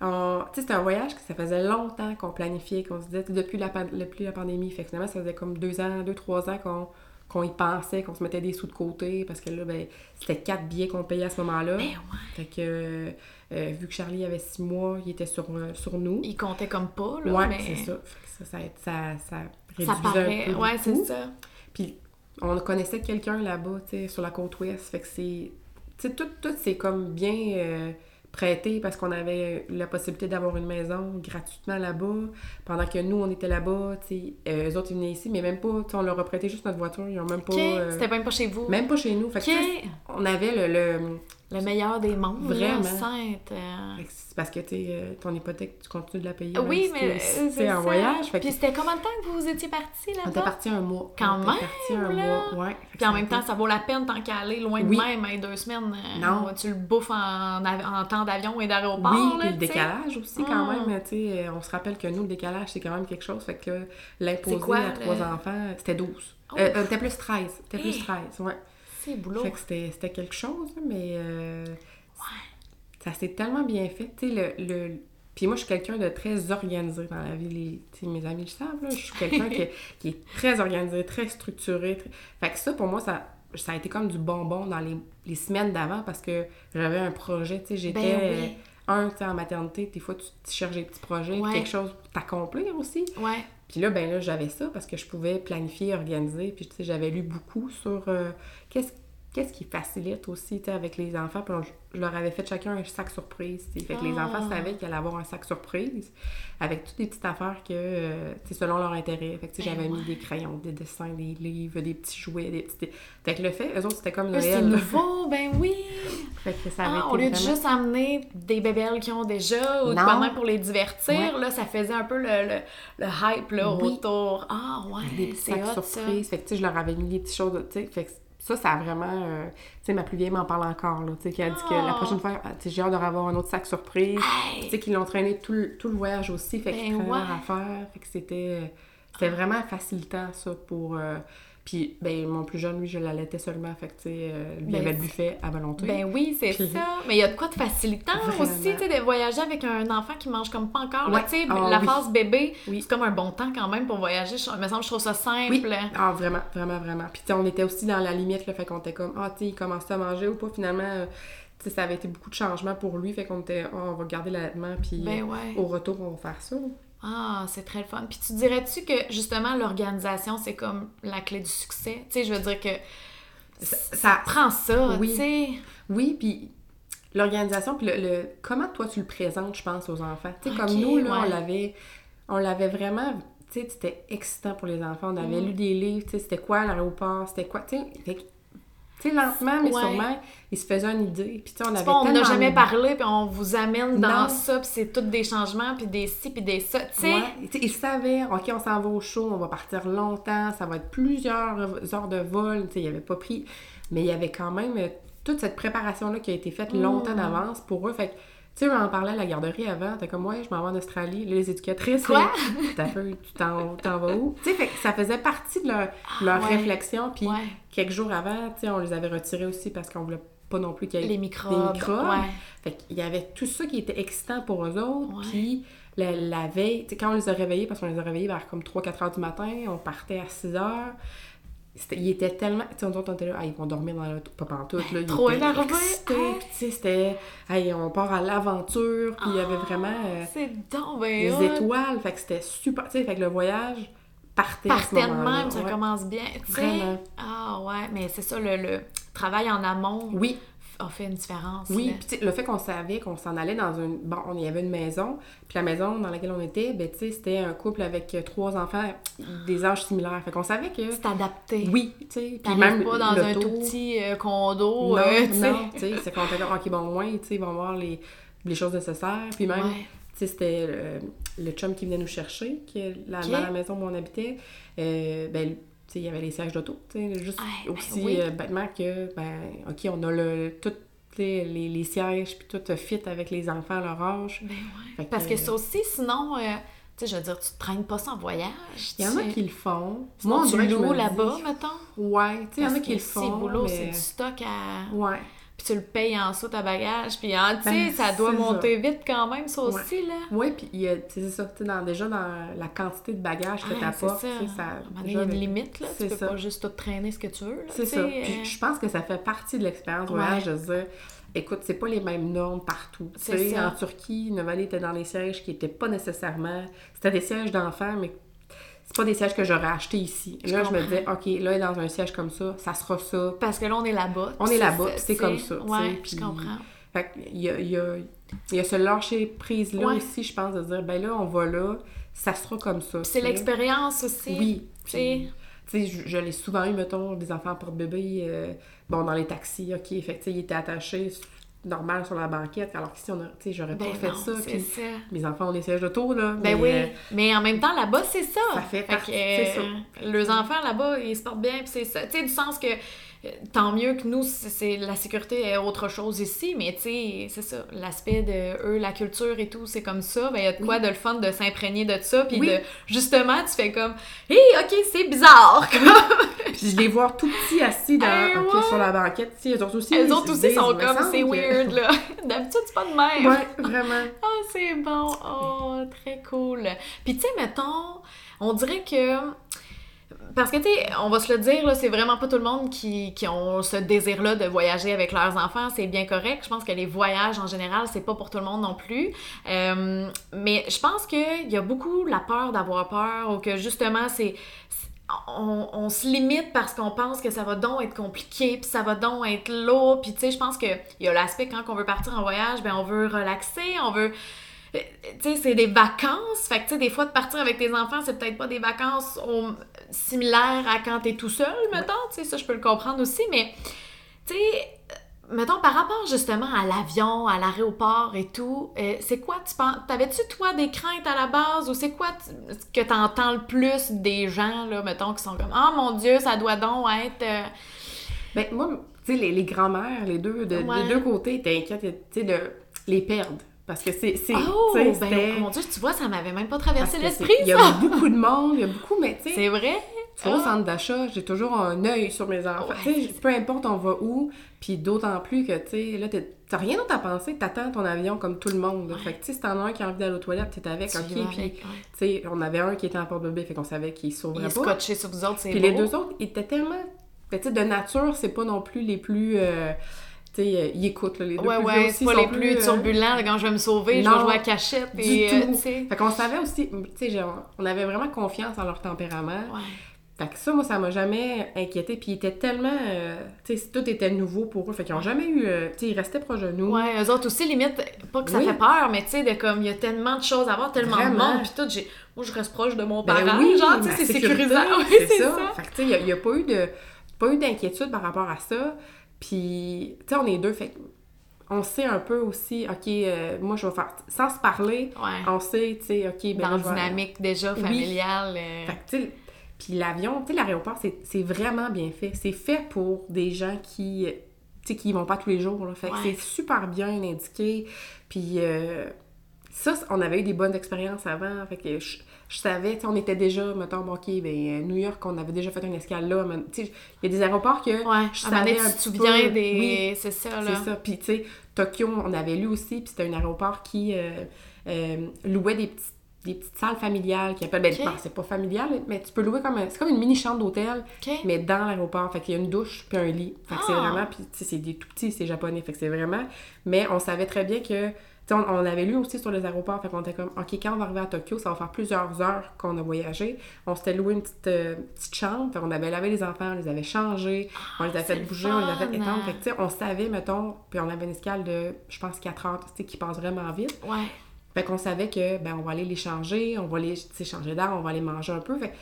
[SPEAKER 2] on- tu sais, c'était un voyage que ça faisait longtemps qu'on planifiait, qu'on se disait depuis la, pan- depuis la pandémie. Fait que finalement, ça faisait comme deux ans, deux, trois ans qu'on qu'on y pensait, qu'on se mettait des sous de côté, parce que là, ben, c'était quatre billets qu'on payait à ce moment-là.
[SPEAKER 1] Ben ouais.
[SPEAKER 2] Fait que, euh, vu que Charlie avait six mois, il était sur, euh, sur nous.
[SPEAKER 1] Il comptait comme pas, là,
[SPEAKER 2] ouais,
[SPEAKER 1] mais...
[SPEAKER 2] c'est ça. Ça, ça, ça, ça
[SPEAKER 1] Ça
[SPEAKER 2] réduisait
[SPEAKER 1] paraît,
[SPEAKER 2] un peu
[SPEAKER 1] ouais, c'est ça.
[SPEAKER 2] Puis on connaissait quelqu'un là-bas, tu sais, sur la côte ouest. Fait que c'est. Tu sais, tout, tout c'est comme bien euh, prêté parce qu'on avait la possibilité d'avoir une maison gratuitement là-bas. Pendant que nous, on était là-bas, tu sais, euh, eux autres, ils venaient ici, mais même pas, on leur a prêté juste notre voiture. Ils ont même pas.
[SPEAKER 1] euh, C'était même pas chez vous.
[SPEAKER 2] Même pas chez nous. Fait que, on avait le, le
[SPEAKER 1] le meilleur des mondes.
[SPEAKER 2] Vraiment.
[SPEAKER 1] Sainte. euh.
[SPEAKER 2] C'est parce que t'es, euh, ton hypothèque, tu continues de la payer.
[SPEAKER 1] Oui,
[SPEAKER 2] même
[SPEAKER 1] mais
[SPEAKER 2] t'es-
[SPEAKER 1] c'est
[SPEAKER 2] t'es
[SPEAKER 1] ça.
[SPEAKER 2] voyage. Que
[SPEAKER 1] Puis c'était combien de temps que vous étiez partis
[SPEAKER 2] on
[SPEAKER 1] là-bas?
[SPEAKER 2] était parti un mois.
[SPEAKER 1] Quand
[SPEAKER 2] on était
[SPEAKER 1] même,
[SPEAKER 2] parti un
[SPEAKER 1] là.
[SPEAKER 2] mois, ouais.
[SPEAKER 1] Puis en même temps, ça vaut la peine tant qu'à aller loin de
[SPEAKER 2] Oui.
[SPEAKER 1] même, hein, deux semaines. euh,
[SPEAKER 2] Non.
[SPEAKER 1] Tu le bouffes en, en temps d'avion et d'aéroport.
[SPEAKER 2] Oui, puis le décalage aussi, quand
[SPEAKER 1] Mm.
[SPEAKER 2] même. Tu sais, on se rappelle que nous, le décalage, c'est quand même quelque chose. Fait que l'imposer à trois enfants, c'était 12.
[SPEAKER 1] Oh.
[SPEAKER 2] Euh, euh, c'était plus 13. C'était plus
[SPEAKER 1] Hey.
[SPEAKER 2] 13, ouais.
[SPEAKER 1] C'est boulot.
[SPEAKER 2] Fait que c'était c'était quelque chose, mais euh, ça s'est tellement bien fait. Tu sais, le, le- Puis moi, je suis quelqu'un de très organisé dans la vie. Les... mes amis le savent, là. Je suis quelqu'un qui, qui est très organisé, très structuré. très- Fait que ça, pour moi, ça, ça a été comme du bonbon dans les, les semaines d'avant parce que j'avais un projet. Tu sais, j'étais...
[SPEAKER 1] Ben oui.
[SPEAKER 2] Un, tu en maternité, des fois, tu, tu cherches des petits projets,
[SPEAKER 1] Ouais.
[SPEAKER 2] quelque chose pour t'accomplir aussi.
[SPEAKER 1] Ouais.
[SPEAKER 2] Puis là, ben là, j'avais ça parce que je pouvais planifier, organiser. Puis, tu sais, j'avais lu beaucoup sur euh, qu'est-ce qu'est-ce qui facilite aussi, avec les enfants? Puis on- je leur avais fait chacun un sac surprise. Fait que les
[SPEAKER 1] Ah.
[SPEAKER 2] enfants savaient qu'ils allaient avoir un sac surprise avec toutes les petites affaires que, euh, selon leur intérêt. Fait que,
[SPEAKER 1] Ben
[SPEAKER 2] j'avais
[SPEAKER 1] ouais.
[SPEAKER 2] mis des crayons, des dessins, des livres, des petits jouets, des petits... Fait que le fait, eux autres, c'était comme
[SPEAKER 1] c'est
[SPEAKER 2] Noël. là.
[SPEAKER 1] nouveau, ben oui!
[SPEAKER 2] Fait que ça avait
[SPEAKER 1] Ah,
[SPEAKER 2] été
[SPEAKER 1] au lieu de juste amener des bébelles qui ont déjà ou de pour les divertir,
[SPEAKER 2] Ouais.
[SPEAKER 1] là, ça faisait un peu le, le, le hype là,
[SPEAKER 2] Oui.
[SPEAKER 1] autour. Ah, ouais,
[SPEAKER 2] des petits
[SPEAKER 1] c'est
[SPEAKER 2] sacs surprises. Fait que, je leur avais mis des petites choses. Fait que ça, ça a vraiment... euh, tu sais, ma plus vieille m'en parle encore, là, tu sais, qui a dit que la prochaine fois, ah, j'ai hâte de revoir un autre sac surprise.
[SPEAKER 1] Hey!
[SPEAKER 2] Tu sais, qu'ils l'ont traîné tout le, tout le voyage aussi, fait qu'ils
[SPEAKER 1] Ben
[SPEAKER 2] leur
[SPEAKER 1] ouais.
[SPEAKER 2] affaire. Fait que c'était... C'était vraiment facilitant, ça, pour... euh, Puis, ben, mon plus jeune, lui, je l'allaitais seulement. Fait que, tu sais, euh, lui,
[SPEAKER 1] Ben,
[SPEAKER 2] avait le buffet à volonté.
[SPEAKER 1] Ben oui, c'est
[SPEAKER 2] Puis-
[SPEAKER 1] ça. Mais il y a de quoi de facilitant
[SPEAKER 2] Vraiment.
[SPEAKER 1] aussi, tu sais, de voyager avec un enfant qui mange comme pas encore.
[SPEAKER 2] Ouais.
[SPEAKER 1] Tu sais,
[SPEAKER 2] Ah
[SPEAKER 1] la
[SPEAKER 2] oui.
[SPEAKER 1] phase bébé,
[SPEAKER 2] Oui.
[SPEAKER 1] c'est comme un bon temps quand même pour voyager. Je, me semble, je trouve ça simple.
[SPEAKER 2] Oui, ah, vraiment, vraiment, vraiment. Puis, tu sais, on était aussi dans la limite, là, fait qu'on était comme, ah, tu sais, il commençait à manger ou pas, finalement, euh, tu sais, ça avait été beaucoup de changements pour lui, fait qu'on était, ah, on va garder l'allaitement, puis
[SPEAKER 1] Ben ouais.
[SPEAKER 2] au retour, on va faire ça.
[SPEAKER 1] Ah, c'est très le fun. Puis tu dirais-tu que justement l'organisation, c'est comme la clé du succès? Tu sais, je veux dire que
[SPEAKER 2] Ça,
[SPEAKER 1] ça
[SPEAKER 2] ça-
[SPEAKER 1] prend ça,
[SPEAKER 2] Oui.
[SPEAKER 1] tu sais.
[SPEAKER 2] oui, puis l'organisation, puis le, le- comment toi tu le présentes, je pense, aux enfants? Tu sais, comme nous, là, on l'avait, on l'avait vraiment, tu sais, c'était excitant pour les enfants. On avait
[SPEAKER 1] Mm.
[SPEAKER 2] lu des livres, tu sais, c'était quoi l'aéroport, c'était quoi, tu sais, tu sais, lentement, mais
[SPEAKER 1] Ouais.
[SPEAKER 2] sûrement, ils se faisaient une idée. Puis, tu sais, on avait
[SPEAKER 1] pas, on n'a jamais parlé, puis on vous amène dans
[SPEAKER 2] Non.
[SPEAKER 1] ça, puis c'est tous des changements, puis des ci, puis des ça. Tu sais,
[SPEAKER 2] Ouais. Ils savaient, OK, on s'en va au show, on va partir longtemps, ça va être plusieurs heures de vol. Tu sais, ils n'avaient pas pris. Mais il y avait quand même euh, toute cette préparation-là qui a été faite longtemps
[SPEAKER 1] Mm.
[SPEAKER 2] d'avance pour eux. Fait que, sais, on en parlait à la garderie avant. T'es comme, ouais, je m'en vais en Australie. Là, les éducatrices.
[SPEAKER 1] Quoi?
[SPEAKER 2] T'as fait, tu t'en t'en vas où? Tu sais, fait que ça faisait partie de leur, leur
[SPEAKER 1] ouais.
[SPEAKER 2] réflexion. Puis,
[SPEAKER 1] Ouais.
[SPEAKER 2] quelques jours avant, tu sais, on les avait retirés aussi parce qu'on voulait pas non plus qu'il y ait
[SPEAKER 1] les
[SPEAKER 2] des
[SPEAKER 1] microbes.
[SPEAKER 2] microbes.
[SPEAKER 1] Ouais.
[SPEAKER 2] Fait qu'il y avait tout ça qui était excitant pour eux autres. Puis la, la veille, tu sais, quand on les a réveillés, parce qu'on les a réveillés vers comme 3-4 heures du matin, on partait à 6 heures. C'était- Ils étaient tellement. Tu sais, on était là, ah, ils vont dormir dans l'auto. Pas pantoute, là.
[SPEAKER 1] Trop
[SPEAKER 2] excités.
[SPEAKER 1] Hey.
[SPEAKER 2] Puis, tu sais, c'était. Hey, on part à l'aventure. Puis il y avait vraiment euh,
[SPEAKER 1] C'est donc ben
[SPEAKER 2] des
[SPEAKER 1] hot.
[SPEAKER 2] étoiles. Fait que c'était super. Tu sais, fait que le voyage partait
[SPEAKER 1] Partait de même, ça
[SPEAKER 2] Ouais.
[SPEAKER 1] commence bien.
[SPEAKER 2] Vraiment.
[SPEAKER 1] Ah ouais, mais c'est ça, le, le travail en amont
[SPEAKER 2] Oui,
[SPEAKER 1] a fait une différence.
[SPEAKER 2] Oui,
[SPEAKER 1] là.
[SPEAKER 2] puis le fait qu'on savait qu'on s'en allait dans une... Bon, on y avait une maison, puis la maison dans laquelle on était, ben tu sais, c'était un couple avec trois enfants des âges similaires. Fait qu'on savait que...
[SPEAKER 1] C'est adapté.
[SPEAKER 2] Oui, tu sais, puis même
[SPEAKER 1] pas dans un tout petit euh, condo,
[SPEAKER 2] Non,
[SPEAKER 1] euh, tu sais.
[SPEAKER 2] non, tu sais, c'est qu'on était comme, OK, bon, au moins, tu sais, ils vont voir les, les choses nécessaires. Puis même,
[SPEAKER 1] Ouais.
[SPEAKER 2] tu sais, c'était euh, le chum qui venait nous chercher, qui est dans la maison où on habitait. Euh, ben, il y avait les sièges d'auto, tu sais, juste
[SPEAKER 1] Ouais, ben
[SPEAKER 2] aussi
[SPEAKER 1] oui.
[SPEAKER 2] euh, bêtement que, ben, OK, on a le, tout, les, les sièges, puis tout euh, fit avec les enfants à leur âge.
[SPEAKER 1] Ben ouais.
[SPEAKER 2] Fait que-
[SPEAKER 1] Parce que ça aussi, sinon, euh, tu sais, je veux dire, tu te traînes pas sans voyage.
[SPEAKER 2] Il y en a qui le font.
[SPEAKER 1] Sinon,
[SPEAKER 2] on
[SPEAKER 1] loues
[SPEAKER 2] me
[SPEAKER 1] là-bas, mettons.
[SPEAKER 2] Ouais, tu sais, il y en a qui le font.
[SPEAKER 1] si, boulot,
[SPEAKER 2] mais-
[SPEAKER 1] c'est du stock à...
[SPEAKER 2] Ouais.
[SPEAKER 1] Tu le payes en saut à bagage, puis en, tu sais,
[SPEAKER 2] Ben,
[SPEAKER 1] ça doit monter vite quand même, ça aussi, là.
[SPEAKER 2] Oui, puis sais, c'est ça, tu sais, déjà dans la quantité de bagages que
[SPEAKER 1] Ouais,
[SPEAKER 2] tu
[SPEAKER 1] c'est
[SPEAKER 2] apportes,
[SPEAKER 1] ça.
[SPEAKER 2] sais,
[SPEAKER 1] il y a une limite, là. Tu peux
[SPEAKER 2] ça.
[SPEAKER 1] pas juste tout traîner ce que tu veux.
[SPEAKER 2] C'est ça.
[SPEAKER 1] sais,
[SPEAKER 2] Puis
[SPEAKER 1] euh,
[SPEAKER 2] je pense que ça fait partie de l'expérience
[SPEAKER 1] Ouais.
[SPEAKER 2] voyage de se dire, écoute, c'est pas les mêmes normes partout. Tu sais, en Turquie, Novalie était dans les sièges qui étaient pas nécessairement. C'était des sièges d'enfants, mais c'est pas des sièges que j'aurais achetés ici. là, je me disais, OK, là, dans un siège comme ça, ça sera ça.
[SPEAKER 1] Parce que là, on est là-bas.
[SPEAKER 2] On est là-bas, c'est comme ça.
[SPEAKER 1] Ouais, je comprends.
[SPEAKER 2] Fait il y a, y, a, y a ce lâcher prise-là aussi, je pense, de dire, ben là, on va là, ça sera comme ça.
[SPEAKER 1] C'est l'expérience aussi.
[SPEAKER 2] Oui. Tu sais, je, l'ai souvent eu, mettons, des enfants porte-bébé, euh, bon, dans les taxis, OK, fait ils étaient attachés normal sur la banquette, alors que si on a, tu sais, j'aurais pas ben fait ça, puis mes enfants ont des sièges d'auto, là.
[SPEAKER 1] Ben oui, euh, mais en même temps, là-bas, c'est ça.
[SPEAKER 2] Ça fait, partie, c'est ça.
[SPEAKER 1] Euh, les enfants, là-bas, ils se portent bien, puis c'est ça. Tu sais, du sens que tant mieux que nous, c'est la sécurité est autre chose ici, mais tu sais, c'est ça, l'aspect de eux, la culture et tout, c'est comme ça, ben il y a de quoi de le fun de s'imprégner de ça, puis de, justement, tu fais comme, hé, ok, c'est bizarre!
[SPEAKER 2] puis je les vois tout petits assis dans, sur la banquette, tu sais, eux autres aussi.
[SPEAKER 1] Elles autres aussi sont comme, c'est weird, là. D'habitude, c'est pas de même.
[SPEAKER 2] Ouais, vraiment.
[SPEAKER 1] oh, c'est bon, oh, très cool. Puis tu sais, mettons, on dirait que parce que, tu sais, on va se le dire, c'est vraiment pas tout le monde qui, qui ont ce désir-là de voyager avec leurs enfants. C'est bien correct. Je pense que les voyages, en général, c'est pas pour tout le monde non plus. Euh, mais je pense qu'il y a beaucoup la peur d'avoir peur ou que, justement, c'est... On, se limite parce qu'on pense que ça va donc être compliqué, puis ça va donc être lourd. Puis, tu sais, je pense qu'il y a l'aspect quand on veut partir en voyage, ben on veut relaxer, on veut tu sais, c'est des vacances. Fait que, tu sais, des fois, de partir avec tes enfants, c'est peut-être pas des vacances similaires à quand t'es tout seul, mettons. Tu sais, ça, je peux le comprendre aussi. Mais, tu sais, mettons, par rapport justement à l'avion, à l'aéroport et tout, euh, c'est quoi, tu penses, t'avais-tu, toi, des craintes à la base ou c'est quoi que t'entends le plus des gens, là, mettons, qui sont comme, oh mon Dieu, ça doit donc être. Euh,
[SPEAKER 2] ben, moi, tu sais, les, les grands-mères, les deux, de, des deux côtés, étaient inquiètes, tu sais, de les perdre. Parce que c'est.
[SPEAKER 1] Oh, ben, mon Dieu, tu vois, ça m'avait même pas traversé l'esprit.
[SPEAKER 2] Il y a beaucoup de monde, il y a beaucoup, mais tu sais.
[SPEAKER 1] C'est vrai.
[SPEAKER 2] Tu vois, au ah. centre d'achat, j'ai toujours un œil sur mes enfants. peu importe on va où, puis d'autant plus que, tu sais, là, t'as rien d'autre à penser, t'attends ton avion comme tout le monde. Fait que, tu sais, si t'en as un qui a envie d'aller aux toilettes, t'es avec, ok, puis, tu sais, on avait un qui était en porte-bébé, fait qu'on savait qu'il sauverait pas. Il
[SPEAKER 1] sur vous autres, c'est
[SPEAKER 2] Puis les deux autres, ils étaient tellement... Tu sais, de nature, c'est pas non plus les plus... Euh, sais, ils écoutent, là, les deux
[SPEAKER 1] ouais, ouais, c'est pas les plus, euh, turbulents, quand je vais me sauver, je vais jouer à cachette. Et,
[SPEAKER 2] du tout. Euh, fait qu'on savait aussi, tu sais, on avait vraiment confiance en leur tempérament. Ouais. Fait que ça, moi, ça m'a jamais inquiété. Puis ils étaient tellement. Euh, tu sais, tout était nouveau pour eux. Fait qu'ils ont jamais eu. tu sais, ils restaient proches de nous.
[SPEAKER 1] Ouais, eux autres aussi, limite, pas que ça fait peur, mais tu sais, de comme, il y a tellement de choses à voir, tellement de monde. Puis tout, j'ai. Moi, je reste proche de mon ben parent. Oui, genre, tu sais, c'est sécurisant. Oui, c'est ça.
[SPEAKER 2] Fait que, tu sais, il n'y a, a, pas eu de. Pas eu d'inquiétude par rapport à ça. Puis, tu sais, on est deux, fait on sait un peu aussi, OK, euh, moi, je vais faire... Sans se parler, on sait, tu sais, OK... Ben,
[SPEAKER 1] Dans la dynamique déjà familiale. Euh.
[SPEAKER 2] Fait tu sais, puis l'avion, tu sais, l'aéroport, c'est vraiment bien fait. C'est fait pour des gens qui, tu sais, qui vont pas tous les jours, là. Fait que c'est super bien indiqué. Puis euh, ça, on avait eu des bonnes expériences avant. Fait que je savais, on était déjà, mettons, OK, ben, New York, on avait déjà fait une escale là. Tu il y a des aéroports que
[SPEAKER 1] ouais,
[SPEAKER 2] je savais un
[SPEAKER 1] petit peu. des... Oui, c'est ça, là.
[SPEAKER 2] C'est ça. Puis, tu sais, Tokyo, on avait lu aussi, puis c'était un aéroport qui euh, euh, louait des petites des petites salles familiales qui appellent. Ben, c'est pas familial, mais tu peux louer comme. C'est comme une mini chambre d'hôtel, mais dans l'aéroport. Fait qu'il y a une douche puis un lit. Fait que c'est ah! vraiment. Puis, tu sais, c'est des tout petits, c'est japonais. Fait que c'est vraiment. Mais on savait très bien que on, on, avait lu aussi sur les aéroports, fait qu'on était comme, OK, quand on va arriver à Tokyo, ça va faire plusieurs heures qu'on a voyagé. On s'était loué une petite, euh, petite chambre, fait on avait lavé les enfants, on les avait changés, on les avait fait bouger, on les avait fait étendre. Fait que, tu sais, on savait, mettons, puis on avait une escale de, je pense, 4 heures, tu sais, qui passe vraiment vite.
[SPEAKER 1] Ouais.
[SPEAKER 2] Fait qu'on savait que, ben, on va aller les changer, on va les, changer d'air, on va aller manger un peu. Fait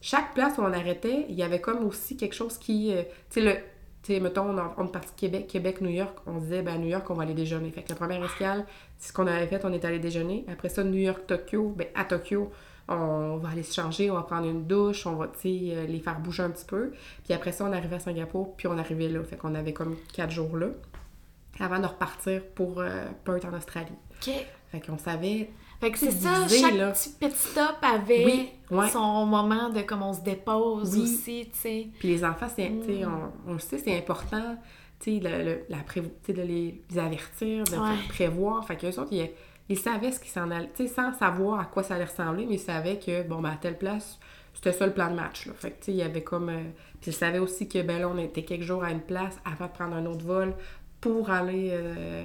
[SPEAKER 2] chaque place où on arrêtait, il y avait comme aussi quelque chose qui, euh, tu sais, le tu sais, mettons, on, on est parti Québec, Québec, New York, on disait, ben, à New York, on va aller déjeuner. Fait que la première escale, c'est ce qu'on avait fait, on est allé déjeuner. Après ça, New York, Tokyo, ben, à Tokyo, on va aller se changer, on va prendre une douche, on va, tu sais, euh, les faire bouger un petit peu. Puis après ça, on arrivait à Singapour, puis on arrivait là. Fait qu'on avait comme quatre jours là, avant de repartir pour euh, Perth en Australie.
[SPEAKER 1] OK.
[SPEAKER 2] Fait qu'on savait
[SPEAKER 1] fait que c'est ça, chaque petit, stop avait son moment de comme on se dépose aussi, tu sais.
[SPEAKER 2] Puis les enfants, c'est, mm. on, on, le sait, c'est important, tu sais, le, la de les avertir, de prévoir. Fait qu'eux autres, ils, ils savaient ce qu'ils s'en allaient, tu sais, sans savoir à quoi ça allait ressembler, mais ils savaient que, bon, ben, à telle place, c'était ça le plan de match, là. Fait que, tu sais, il y avait comme... Euh, puis ils savaient aussi que, ben là, on était quelques jours à une place avant de prendre un autre vol pour aller, euh,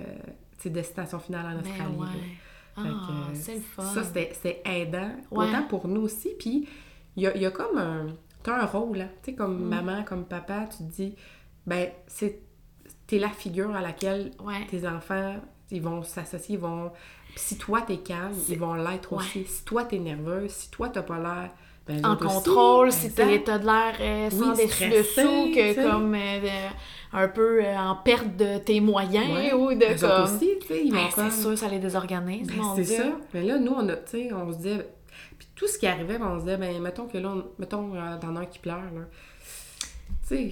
[SPEAKER 2] tu sais, destination finale en ben Australie.
[SPEAKER 1] Ah, c'est le fun.
[SPEAKER 2] Ça, c'était aidant, autant pour nous aussi. Puis, il y a, y a comme un... T'as un rôle, hein. Tu sais, comme
[SPEAKER 1] Mm.
[SPEAKER 2] maman, comme papa, tu te dis, ben, c'est... T'es la figure à laquelle
[SPEAKER 1] Ouais.
[SPEAKER 2] tes enfants, ils vont s'associer, ils vont... Puis si toi, t'es calme, ils vont l'être
[SPEAKER 1] Ouais.
[SPEAKER 2] aussi. Si toi, t'es nerveuse, si toi, t'as pas l'air... ben,
[SPEAKER 1] En
[SPEAKER 2] l'autre aussi.
[SPEAKER 1] contrôle, si t'es- t'as de l'air euh, sans
[SPEAKER 2] Oui, stressé,
[SPEAKER 1] que
[SPEAKER 2] tu sais.
[SPEAKER 1] comme euh, euh, un peu euh, en perte de tes moyens
[SPEAKER 2] Ouais.
[SPEAKER 1] ou de
[SPEAKER 2] autres
[SPEAKER 1] comme.
[SPEAKER 2] aussi, tu sais, ils vont
[SPEAKER 1] Ben,
[SPEAKER 2] comme...
[SPEAKER 1] c'est sûr, ça les désorganise,
[SPEAKER 2] Ben, c'est ça. Mais là, nous, on a, tu sais, on se disait... Puis tout ce qui arrivait, ben, on se disait, ben, mettons que là, on- mettons, euh, t'en as un qui pleure, là. Tu sais,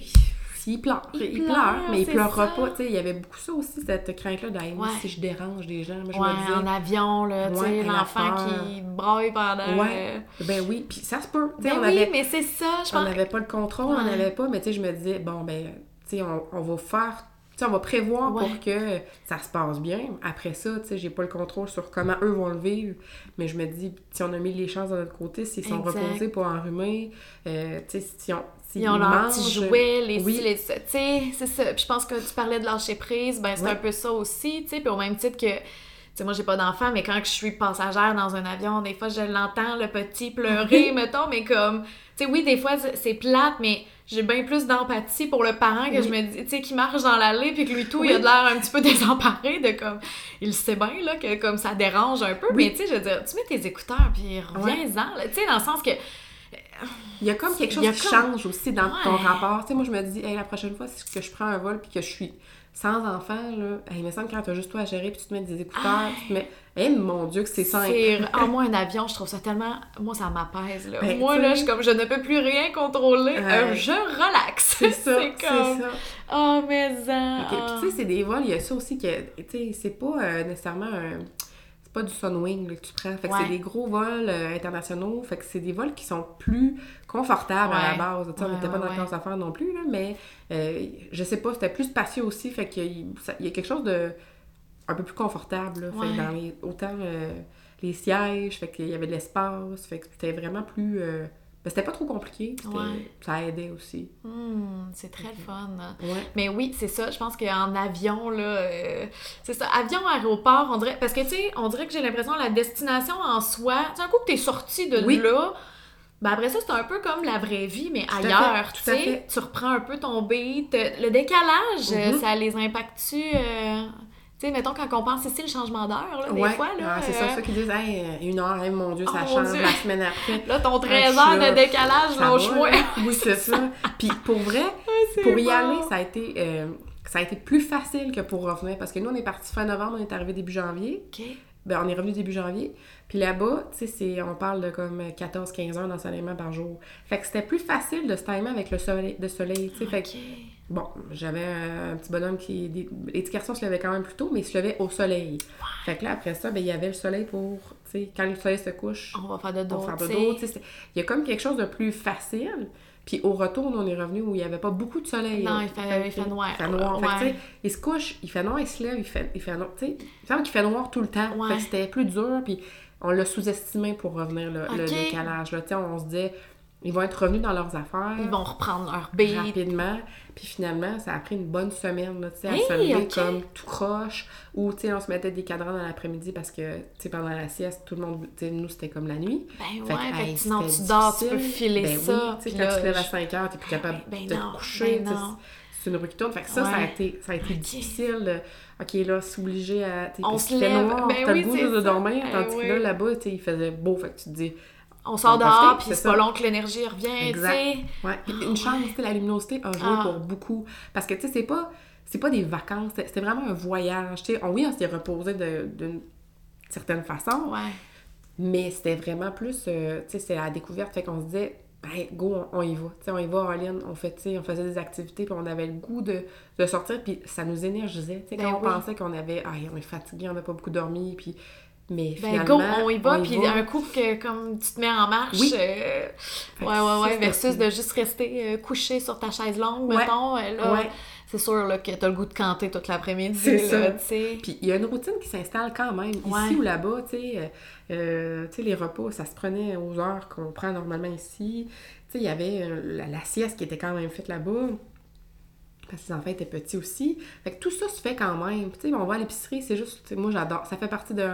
[SPEAKER 2] pleure,
[SPEAKER 1] Il
[SPEAKER 2] il,
[SPEAKER 1] pleure,
[SPEAKER 2] pleure, mais il pleurera
[SPEAKER 1] ça.
[SPEAKER 2] pas. Il y avait beaucoup ça aussi, cette crainte-là
[SPEAKER 1] Ouais.
[SPEAKER 2] si je dérange des gens, moi, je
[SPEAKER 1] Ouais,
[SPEAKER 2] me disais...
[SPEAKER 1] en avion, là,
[SPEAKER 2] Ouais,
[SPEAKER 1] l'enfant qui braille pendant.
[SPEAKER 2] Ouais, ben oui, puis ça se peut.
[SPEAKER 1] Ben
[SPEAKER 2] on
[SPEAKER 1] oui,
[SPEAKER 2] avait,
[SPEAKER 1] mais c'est ça, je
[SPEAKER 2] on
[SPEAKER 1] pense.
[SPEAKER 2] n'avait pas le contrôle, on n'avait pas, mais tu sais, je me disais, bon, ben, tu sais, on, on va faire, tu sais, on va prévoir
[SPEAKER 1] Ouais.
[SPEAKER 2] pour que ça se passe bien. Après ça, tu sais, j'ai pas le contrôle sur comment eux vont le vivre, mais je me dis, si on a mis les chances de notre côté, s'ils sont
[SPEAKER 1] Exact.
[SPEAKER 2] reposés, pas enrhumés, euh, tu sais, si on, s'ils
[SPEAKER 1] Ils ont leur
[SPEAKER 2] mangent,
[SPEAKER 1] petit jouet, les
[SPEAKER 2] oui.
[SPEAKER 1] les. Tu sais, c'est ça. Puis je pense que tu parlais de lâcher prise, ben c'est
[SPEAKER 2] Ouais.
[SPEAKER 1] un peu ça aussi, tu sais. Puis au même titre que, sais, moi j'ai pas d'enfant, mais quand je suis passagère dans un avion, des fois je l'entends, le petit pleurer, mettons, mais comme, tu sais, oui, des fois c'est- c'est plate, mais j'ai bien plus d'empathie pour le parent que
[SPEAKER 2] Oui.
[SPEAKER 1] je me dis, tu sais, qui marche dans l'allée, puis que lui tout, il a de l'air un petit peu désemparé, de comme, il sait bien, là, que comme ça dérange un peu,
[SPEAKER 2] Oui.
[SPEAKER 1] mais tu sais, je veux dire, tu mets tes écouteurs, puis reviens-en, là, tu sais, dans le sens que,
[SPEAKER 2] Il y a comme quelque chose qui
[SPEAKER 1] comme-
[SPEAKER 2] change aussi dans ton rapport. Tu sais, moi, je me dis, hey, la prochaine fois, si que je prends un vol puis que je suis sans enfant, là, il me semble que quand t'as juste toi à gérer puis tu te mets des écouteurs, tu te mets. Eh mon Dieu, que c'est simple.
[SPEAKER 1] En moi un avion, je trouve ça tellement moi ça m'apaise là.
[SPEAKER 2] Ben,
[SPEAKER 1] moi là, je suis comme je ne peux plus rien contrôler, euh, je relaxe.
[SPEAKER 2] C'est ça,
[SPEAKER 1] c'est comme
[SPEAKER 2] ça.
[SPEAKER 1] oh mais ça.
[SPEAKER 2] Ok, Puis tu sais, c'est des vols, il y a ça aussi que, tu sais, c'est pas euh, nécessairement un... C'est pas du Sunwing là, que tu prends. Fait que
[SPEAKER 1] Ouais.
[SPEAKER 2] c'est des gros vols euh, internationaux. Fait que c'est des vols qui sont plus confortables à
[SPEAKER 1] Ouais.
[SPEAKER 2] la base. Tu sais, on
[SPEAKER 1] Ouais,
[SPEAKER 2] n'était pas
[SPEAKER 1] ouais,
[SPEAKER 2] dans la
[SPEAKER 1] ouais.
[SPEAKER 2] classe affaires non plus, là, mais euh, je sais pas, c'était plus spacieux aussi. Fait qu'il y a- ça- il y a quelque chose de un peu plus confortable. Là, Fait que
[SPEAKER 1] Ouais.
[SPEAKER 2] dans les, autant euh, les sièges, fait qu'il y avait de l'espace. Fait que c'était vraiment plus... euh, ben, c'était pas trop compliqué.
[SPEAKER 1] Ouais.
[SPEAKER 2] Ça aidait aussi.
[SPEAKER 1] Hmm, c'est très le fun.
[SPEAKER 2] Ouais.
[SPEAKER 1] Mais oui, c'est ça. Je pense qu'en avion, là, euh, c'est ça. Avion, aéroport, on dirait. Parce que, tu sais, on dirait que j'ai l'impression que la destination en soi, tu un coup que t'es sorti de
[SPEAKER 2] Oui.
[SPEAKER 1] là, ben après ça, c'est un peu comme la vraie vie, mais ailleurs. Tu sais, tu reprends un peu ton beat. Le décalage, euh,
[SPEAKER 2] Mhm.
[SPEAKER 1] ça les impacte-tu. euh, Tu sais, mettons, quand on pense ici le changement d'heure, là, des
[SPEAKER 2] Ouais.
[SPEAKER 1] fois, là.
[SPEAKER 2] Ah, c'est
[SPEAKER 1] euh,
[SPEAKER 2] ça, ceux qui disent, hey, euh, une heure, hey, mon Dieu, ça
[SPEAKER 1] Oh,
[SPEAKER 2] change
[SPEAKER 1] Dieu.
[SPEAKER 2] la semaine après.
[SPEAKER 1] Là, ton
[SPEAKER 2] Ah,
[SPEAKER 1] 13
[SPEAKER 2] je
[SPEAKER 1] heures de décalage, lâche-moi.
[SPEAKER 2] Oui, c'est ça. Puis pour vrai,
[SPEAKER 1] C'est
[SPEAKER 2] pour y
[SPEAKER 1] bon.
[SPEAKER 2] aller, ça a été. euh, ça a été plus facile que pour revenir parce que nous, on est parti fin novembre, on est arrivé début janvier.
[SPEAKER 1] OK.
[SPEAKER 2] Ben, on est revenu début janvier. Puis là-bas, tu sais, c'est- on parle de comme 14-15 heures d'ensoleillement par jour. Fait que c'était plus facile de se timer avec le soleil, de soleil, tu sais. Fait que, bon, j'avais un petit bonhomme qui... les petits garçons se levaient quand même plus tôt, mais ils se levaient au soleil. Fait que là, après ça, ben, il y avait le soleil pour, quand le soleil se couche,
[SPEAKER 1] On va faire de dos,
[SPEAKER 2] Il y a comme quelque chose de plus facile. Puis au retour, on est revenu où il n'y avait pas beaucoup de soleil.
[SPEAKER 1] Non, il fait- il fait noir.
[SPEAKER 2] Il fait noir. Fait que, il se couche, il fait noir, il se lève, il fait, il fait noir. Il semble qu'il fait noir tout le temps.
[SPEAKER 1] Ouais.
[SPEAKER 2] Fait que c'était plus dur, puis on l'a sous-estimé pour revenir, le, le décalage. Là. On se disait, ils vont être revenus dans leurs affaires
[SPEAKER 1] Ils vont reprendre leur beat.
[SPEAKER 2] rapidement. Puis finalement, ça a pris une bonne semaine, là, tu sais, à
[SPEAKER 1] Hey,
[SPEAKER 2] se lever comme tout croche. Ou, tu sais, on se mettait des cadrans dans l'après-midi parce que, tu sais, pendant la sieste, tout le monde, tu sais, nous, c'était comme la nuit.
[SPEAKER 1] Ben
[SPEAKER 2] Fait
[SPEAKER 1] ouais,
[SPEAKER 2] que, hey,
[SPEAKER 1] sinon tu dors, tu peux filer
[SPEAKER 2] Ben
[SPEAKER 1] ça.
[SPEAKER 2] Oui, tu sais, quand
[SPEAKER 1] là,
[SPEAKER 2] tu te lèves à
[SPEAKER 1] je-
[SPEAKER 2] 5 heures, t'es plus capable
[SPEAKER 1] Ben
[SPEAKER 2] de
[SPEAKER 1] non,
[SPEAKER 2] te coucher.
[SPEAKER 1] ben.
[SPEAKER 2] C'est une rue qui tourne. Fait que ça, ça a été, ça a été difficile. OK, là, s'obliger à.
[SPEAKER 1] On se lève.
[SPEAKER 2] noir,
[SPEAKER 1] Ben
[SPEAKER 2] t'as
[SPEAKER 1] oui,
[SPEAKER 2] le goût de dormir, tandis que là, là-bas, tu sais, il faisait beau. Fait que tu te dis,
[SPEAKER 1] On sort dehors, puis
[SPEAKER 2] c'est
[SPEAKER 1] pas long que l'énergie revient, tu sais.
[SPEAKER 2] Ouais. Une chance, tu sais, la luminosité a joué
[SPEAKER 1] Ah.
[SPEAKER 2] pour beaucoup. Parce que, tu sais, c'est pas, c'est pas des vacances, c'était vraiment un voyage. On, oui, on s'est reposé de- d'une certaine façon,
[SPEAKER 1] Ouais.
[SPEAKER 2] mais c'était vraiment plus, euh, tu sais, c'est la découverte. Fait qu'on se disait, ben, go, on, on y va. Tu sais, on y va en ligne, on, fait, on faisait des activités, puis on avait le goût de, de sortir, puis ça nous énergisait. Tu sais,
[SPEAKER 1] Ben
[SPEAKER 2] quand on
[SPEAKER 1] oui.
[SPEAKER 2] pensait qu'on avait, ah, on est fatigué, on n'a pas beaucoup dormi, puis. Mais
[SPEAKER 1] Ben
[SPEAKER 2] finalement.
[SPEAKER 1] go, on y va, puis un coup que comme tu te mets en marche,
[SPEAKER 2] Oui.
[SPEAKER 1] euh, ouais, ouais, ouais, versus de juste rester euh, couché sur ta chaise longue,
[SPEAKER 2] Ouais.
[SPEAKER 1] mettons, euh, là,
[SPEAKER 2] Ouais.
[SPEAKER 1] c'est sûr là, que t'as le goût de canter toute l'après-midi,
[SPEAKER 2] C'est ça. Puis il y a une routine qui s'installe quand même, ici ou là-bas, tu sais. euh, tu sais, les repas, ça se prenait aux heures qu'on prend normalement ici. Tu sais, il y avait la, la sieste qui était quand même faite là-bas. Parce que les enfants étaient petits aussi. Fait que tout ça se fait quand même. Tu sais, on va à l'épicerie, c'est juste, moi j'adore. Ça fait partie de,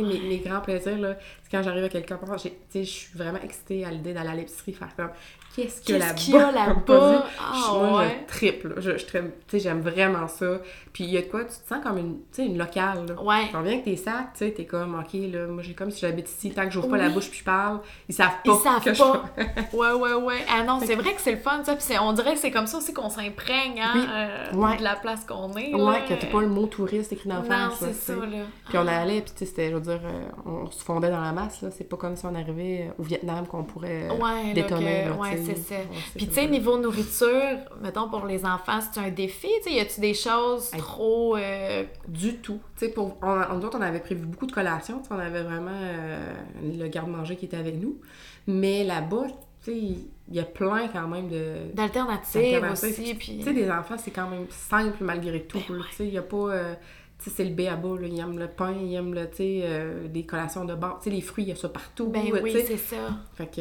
[SPEAKER 2] mes, mes grands plaisirs, là. C'est quand j'arrive à quelque part, je suis vraiment excitée à l'idée d'aller à l'épicerie, faire comme qu'est-ce qu'il y a
[SPEAKER 1] Qu'est-ce
[SPEAKER 2] là-bas?
[SPEAKER 1] Ah,
[SPEAKER 2] Moi,
[SPEAKER 1] ouais.
[SPEAKER 2] je triple. Je, je. Tu sais, j'aime vraiment ça. Puis il y a de quoi, tu te sens comme une, tu sais, une locale. Là.
[SPEAKER 1] Ouais.
[SPEAKER 2] Tu reviens avec tes sacs, tu sais, t'es comme, OK, là, moi, j'ai comme si j'habite ici, tant que j'ouvre pas la bouche puis je parle, ils savent pas
[SPEAKER 1] Ils savent
[SPEAKER 2] que
[SPEAKER 1] pas.
[SPEAKER 2] je
[SPEAKER 1] Ouais, ouais, ouais. Ah non, c'est vrai que c'est le fun, ça. Puis on dirait que c'est comme ça aussi qu'on s'imprègne, hein,
[SPEAKER 2] Oui.
[SPEAKER 1] euh,
[SPEAKER 2] Ouais.
[SPEAKER 1] de la place qu'on est.
[SPEAKER 2] Ouais,
[SPEAKER 1] là.
[SPEAKER 2] que t'as pas le mot touriste écrit dans le
[SPEAKER 1] Non,
[SPEAKER 2] face,
[SPEAKER 1] c'est ça, là.
[SPEAKER 2] Puis on allait, puis tu sais, c'était, je veux dire, euh, on se fondait dans la masse, là. C'est pas comme si on arrivait au Vietnam qu'on pourrait détonner,
[SPEAKER 1] c'est ça. Puis tu sais, niveau nourriture, mettons pour les enfants, c'est un défi, tu sais, y a-tu des choses
[SPEAKER 2] Hey.
[SPEAKER 1] trop... euh,
[SPEAKER 2] Du tout. Tu sais, pour... On, on, nous autres, on avait prévu beaucoup de collations, tu sais, on avait vraiment euh, le garde-manger qui était avec nous. Mais là-bas, tu sais, il y a plein quand même de...
[SPEAKER 1] d'alternatives aussi, puis...
[SPEAKER 2] Tu sais, des enfants, c'est quand même simple malgré tout.
[SPEAKER 1] Ben.
[SPEAKER 2] Tu sais, il y a pas... euh, tu sais, c'est le B à bas, là. Ils aiment le pain, ils aiment, le, tu sais, euh, des collations de bord. Tu sais, les fruits, il y a ça partout.
[SPEAKER 1] Ben oui, c'est ça.
[SPEAKER 2] Fait que...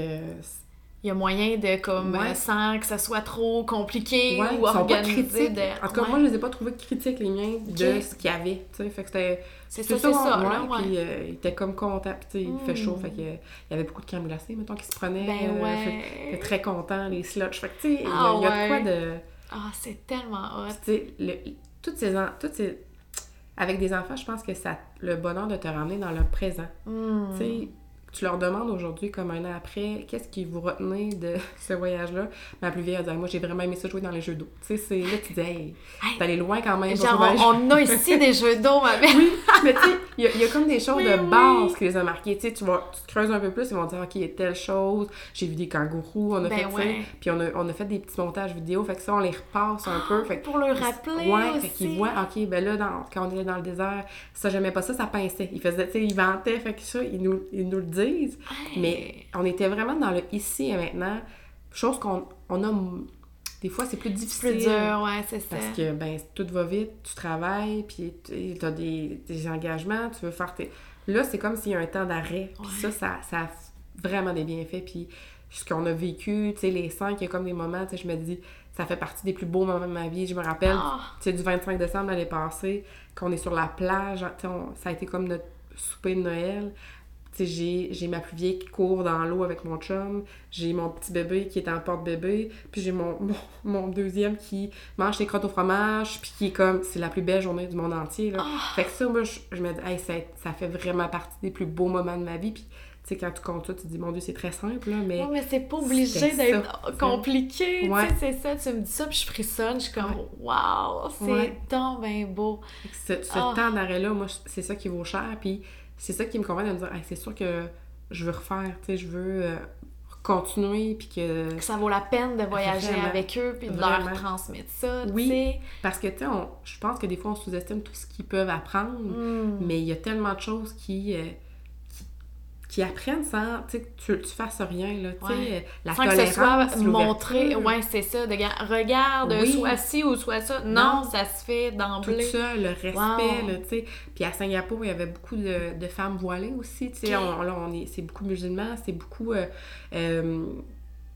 [SPEAKER 1] Il y a moyen de, comme,
[SPEAKER 2] Ouais.
[SPEAKER 1] euh, sans que ça soit trop compliqué
[SPEAKER 2] Ouais,
[SPEAKER 1] ou organisé. De...
[SPEAKER 2] En tout cas,
[SPEAKER 1] Ouais.
[SPEAKER 2] moi, je les ai pas trouvés critiques, les miens, de ce qu'il y avait. Tu sais, fait que c'était.
[SPEAKER 1] c'est ça, c'est ça, là.
[SPEAKER 2] Puis euh, il était comme content. Puis tu sais, il fait chaud. Fait que, euh, il y avait beaucoup de crème glacée, mettons, qui se prenait.
[SPEAKER 1] Ben
[SPEAKER 2] euh, fait il était très content, les sluts. Fait que tu sais, il y a-
[SPEAKER 1] Ah
[SPEAKER 2] il y, a de quoi de.
[SPEAKER 1] Ah, c'est tellement hot.
[SPEAKER 2] Puis, tu sais, le- toutes ces, toutes ces. Avec des enfants, je pense que ça le bonheur de te ramener dans le présent.
[SPEAKER 1] Mm.
[SPEAKER 2] Tu sais, tu leur demandes aujourd'hui, comme un an après, qu'est-ce qui vous retenez de ce voyage-là? Ma plus vieille a dit, moi, j'ai vraiment aimé ça jouer dans les jeux d'eau. Tu sais, c'est là, tu dis, hey, t'es allé loin quand même.
[SPEAKER 1] Genre, on, on a ici des jeux d'eau, ma belle.
[SPEAKER 2] mais tu sais, il y, a- il y a comme des choses
[SPEAKER 1] Oui,
[SPEAKER 2] de
[SPEAKER 1] oui.
[SPEAKER 2] base qui les ont marquées. Tu sais, tu, vas, tu te creuses un peu plus, ils vont dire, OK, il y a telle chose, j'ai vu des kangourous, on a
[SPEAKER 1] Ben
[SPEAKER 2] fait ça. Puis on a, on a fait des petits montages vidéo, fait que ça, on les repasse un peu. Fait que-
[SPEAKER 1] Pour le rappeler
[SPEAKER 2] Ouais,
[SPEAKER 1] aussi.
[SPEAKER 2] fait qu'ils voient, OK, ben là, dans, quand on était dans le désert, ça, j'aimais pas ça, ça pinçait. Ils faisaient, tu sais, ils vantaient, fait que ça, ils nous, ils nous le disent.
[SPEAKER 1] Hey.
[SPEAKER 2] Mais on était vraiment dans le ici et maintenant, chose qu'on on a. Des fois, c'est plus difficile.
[SPEAKER 1] plus dur, ouais, c'est ça.
[SPEAKER 2] Parce que, ben, tout va vite, tu travailles, puis tu as des, des engagements, tu veux faire tes... Là, c'est comme s'il y a un temps d'arrêt. Puis
[SPEAKER 1] Ouais.
[SPEAKER 2] ça, ça, ça a vraiment des bienfaits. Puis ce qu'on a vécu, tu sais, les cinq, il y a comme des moments, tu sais, je me dis, ça fait partie des plus beaux moments de ma vie. Je me rappelle,
[SPEAKER 1] Ah.
[SPEAKER 2] tu sais, du 25 décembre l'année passée, qu'on est sur la plage, tu sais, ça a été comme notre souper de Noël. J'ai, j'ai ma plus vieille qui court dans l'eau avec mon chum, j'ai mon petit bébé qui est en porte-bébé, puis j'ai mon, mon, mon deuxième qui mange des crottes au fromage, puis qui est comme, c'est la plus belle journée du monde entier, là.
[SPEAKER 1] Ah.
[SPEAKER 2] Fait que ça, moi, je, je me dis, hey, ça, ça fait vraiment partie des plus beaux moments de ma vie, puis tu sais, quand tu comptes ça, tu te dis, mon Dieu, c'est très simple, là, mais...
[SPEAKER 1] Ouais, mais c'est pas obligé d'être compliqué.
[SPEAKER 2] Ouais.
[SPEAKER 1] Tu sais, c'est ça, tu me dis ça, puis je frissonne, je suis comme, waouh, c'est
[SPEAKER 2] Ouais.
[SPEAKER 1] donc bien beau.
[SPEAKER 2] Ce, ce
[SPEAKER 1] Ah.
[SPEAKER 2] temps d'arrêt-là, moi, c'est ça qui vaut cher. Puis c'est ça qui me convainc de me dire, Hey, c'est sûr que je veux refaire, tu sais, je veux euh, continuer. Puis que.
[SPEAKER 1] Que ça vaut la peine de voyager
[SPEAKER 2] Vraiment.
[SPEAKER 1] avec eux, puis de
[SPEAKER 2] Vraiment.
[SPEAKER 1] leur transmettre ça,
[SPEAKER 2] Oui. Parce que, tu sais, on- je pense que des fois, on sous-estime tout ce qu'ils peuvent apprendre.
[SPEAKER 1] Mm.
[SPEAKER 2] Mais il y a tellement de choses qui. euh, qui- qui apprennent sans tu sais, que tu, tu fasses rien, là, tu sais,
[SPEAKER 1] Ouais.
[SPEAKER 2] la
[SPEAKER 1] Sans que
[SPEAKER 2] tolérance,
[SPEAKER 1] ce soit montré, ouais, c'est ça, de ga- regarde,
[SPEAKER 2] Oui.
[SPEAKER 1] soit ci ou soit ça. Non,
[SPEAKER 2] Non.
[SPEAKER 1] ça se fait
[SPEAKER 2] tout
[SPEAKER 1] d'emblée.
[SPEAKER 2] ça, le respect,
[SPEAKER 1] Wow.
[SPEAKER 2] là, tu sais. Puis à Singapour, il y avait beaucoup de, de femmes voilées aussi, tu sais. On- Là, on est, c'est beaucoup musulmans, c'est beaucoup... euh, euh,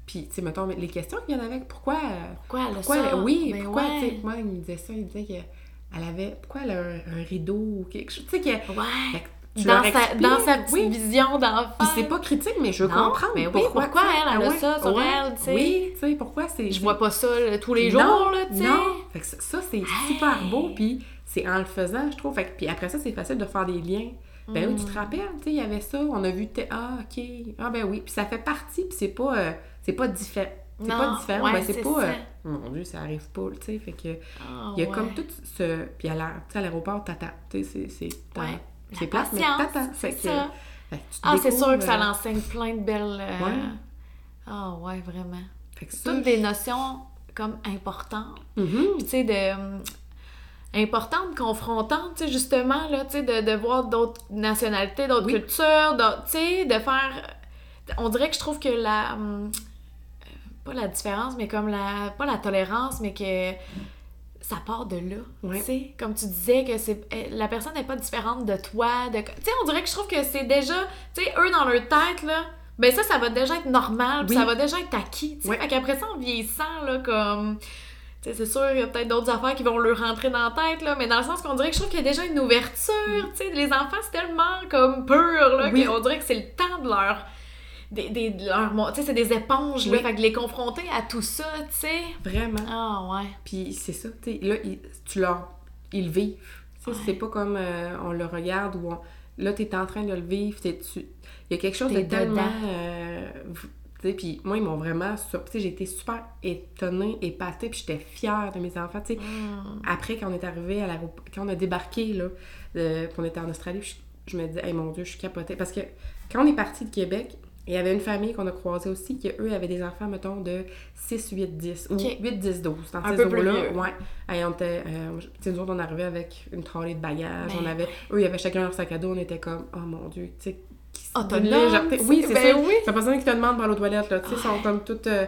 [SPEAKER 2] puis, tu sais, mettons, les questions qui viennent avec, pourquoi... euh,
[SPEAKER 1] Pourquoi elle
[SPEAKER 2] pourquoi elle- oui,
[SPEAKER 1] Ben
[SPEAKER 2] pourquoi,
[SPEAKER 1] ouais.
[SPEAKER 2] tu sais, moi, il me disait ça, il me disait qu'elle avait... Pourquoi elle a un, un rideau ou quelque chose, tu sais, que...
[SPEAKER 1] Ouais.
[SPEAKER 2] Tu
[SPEAKER 1] Dans sa, dans sa petite
[SPEAKER 2] oui.
[SPEAKER 1] vision d'enfant.
[SPEAKER 2] Puis c'est pas critique, mais je veux
[SPEAKER 1] Non,
[SPEAKER 2] comprendre
[SPEAKER 1] mais oui,
[SPEAKER 2] pourquoi,
[SPEAKER 1] pourquoi elle, elle a
[SPEAKER 2] Ah
[SPEAKER 1] ça sur
[SPEAKER 2] ouais,
[SPEAKER 1] elle, tu sais.
[SPEAKER 2] Oui, tu sais, pourquoi c'est...
[SPEAKER 1] Je vois pas ça là, tous les
[SPEAKER 2] non,
[SPEAKER 1] jours, là, tu sais.
[SPEAKER 2] Non, fait que ça, ça, c'est super beau, puis c'est en le faisant, je trouve. Fait que, puis après ça, c'est facile de faire des liens. Ben oui, tu
[SPEAKER 1] Mm.
[SPEAKER 2] te rappelles, tu sais, il y avait ça, on a vu... Ah, OK, ah ben oui, puis ça fait partie, puis c'est pas... euh, c'est pas différent. C'est pas différent,
[SPEAKER 1] ouais,
[SPEAKER 2] ben c'est pas... euh, mon Dieu, ça arrive pas, tu sais, fait que...
[SPEAKER 1] Ah,
[SPEAKER 2] Il y a
[SPEAKER 1] ouais.
[SPEAKER 2] comme tout ce... Puis à l'aéroport, t'attends, tu sais, c'est... C'est
[SPEAKER 1] La
[SPEAKER 2] plate, mais t'attends.
[SPEAKER 1] c'est ça.
[SPEAKER 2] que te
[SPEAKER 1] Ah, c'est sûr que ça
[SPEAKER 2] euh,
[SPEAKER 1] l'enseigne plein de belles... euh,
[SPEAKER 2] Ouais.
[SPEAKER 1] Ah, ouais, vraiment. Toutes des notions comme importantes. Puis, tu sais, de... hum, importantes, confrontantes, tu sais, justement, là, tu sais, de, de voir d'autres nationalités, d'autres
[SPEAKER 2] Oui.
[SPEAKER 1] cultures, d'autres- tu sais, de faire... On dirait que je trouve que la... hum, Pas la différence, mais comme la... Pas la tolérance, mais que ça part de là,
[SPEAKER 2] Ouais.
[SPEAKER 1] tu sais, comme tu disais que c'est eh, la personne n'est pas différente de toi, de tu sais on dirait que je trouve que c'est déjà, tu sais eux dans leur tête là, ben ça ça va déjà être normal,
[SPEAKER 2] Oui.
[SPEAKER 1] ça va déjà être acquis, tu sais.
[SPEAKER 2] Ouais.
[SPEAKER 1] Qu'après ça en vieillissant là comme tu c'est sûr, il y a peut-être d'autres affaires qui vont leur rentrer dans la tête, là, mais dans le sens qu'on dirait que je trouve qu'il y a déjà une ouverture, tu sais, les enfants, c'est tellement comme pur, là, qu'on dirait que c'est le temps de leur... Des, des, tu sais, c'est des éponges, là, fait que les confronter à tout ça, tu sais...
[SPEAKER 2] Vraiment.
[SPEAKER 1] Ah, ouais.
[SPEAKER 2] Puis c'est ça, tu là, tu leur... Ils vivent. C'est pas comme euh, on le regarde ou on... Là, t'es en train de le vivre, tu... il y a quelque chose de tellement... Euh, puis moi, ils m'ont vraiment... J'ai été super étonnée, épatée, puis j'étais fière de mes enfants. sais mm. Après, quand on est arrivé à l'aéroport, quand on a débarqué, là, euh, on était en Australie, je, me disais, hey, mon Dieu, je suis capotée. Parce que quand on est parti de Québec, il y avait une famille qu'on a croisée aussi, qui eux avaient des enfants, mettons, de 6, 8, 10, ou 8, 10, 12, dans ces eaux-là. Ouais. Et on était, euh, nous autres, on arrivait avec une trolley de bagages, on avait, eux, ils avaient chacun leur sac à dos, on était comme, oh mon Dieu, tu sais,
[SPEAKER 1] Autonome.
[SPEAKER 2] Oui, c'est ben ça. Oui. Ça pas besoin qu'ils te demandent pour aller aux toilettes, là. Tu sais, sont comme toutes. Euh,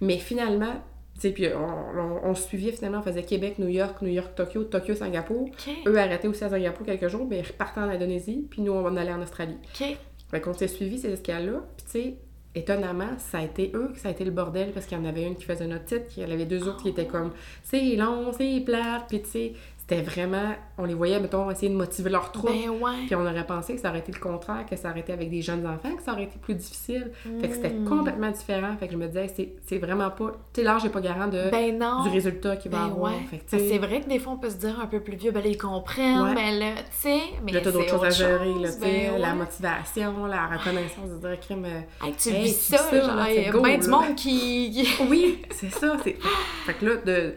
[SPEAKER 2] mais finalement, tu sais, puis on, on, suivait finalement, on faisait Québec, New York, New York, Tokyo, Tokyo, Singapour. Eux arrêtaient aussi à Singapour quelques jours, mais ils repartaient en Indonésie, puis nous, on allait en Australie.
[SPEAKER 1] OK.
[SPEAKER 2] Fait qu'on s'est suivi ces escales-là, puis tu sais, étonnamment, ça a été eux que ça a été le bordel parce qu'il y en avait une qui faisait notre titre, il y en avait deux autres qui étaient comme c'est long, c'est plate, puis tu sais, c'était vraiment, on les voyait, mettons, essayer de motiver leur troupe.
[SPEAKER 1] Ben ouais.
[SPEAKER 2] Puis on aurait pensé que ça aurait été le contraire, que ça aurait été avec des jeunes enfants, que ça aurait été plus difficile. Fait que c'était hmm. complètement différent. Fait que je me disais, c'est vraiment pas. Tu sais, l'âge n'est pas garant de,
[SPEAKER 1] ben non.
[SPEAKER 2] du résultat qu'il va
[SPEAKER 1] ben
[SPEAKER 2] avoir.
[SPEAKER 1] Ouais. c'est vrai que des fois, on peut se dire un peu plus vieux, ben là, ils comprennent, mais là, tu sais. Mais
[SPEAKER 2] là, t'as d'autres choses à gérer, là, tu sais, ben la motivation, la reconnaissance de dire, crime.
[SPEAKER 1] Hey, tu vis ça, genre, il y a bien du monde qui.
[SPEAKER 2] oui, c'est ça. Fait que là, de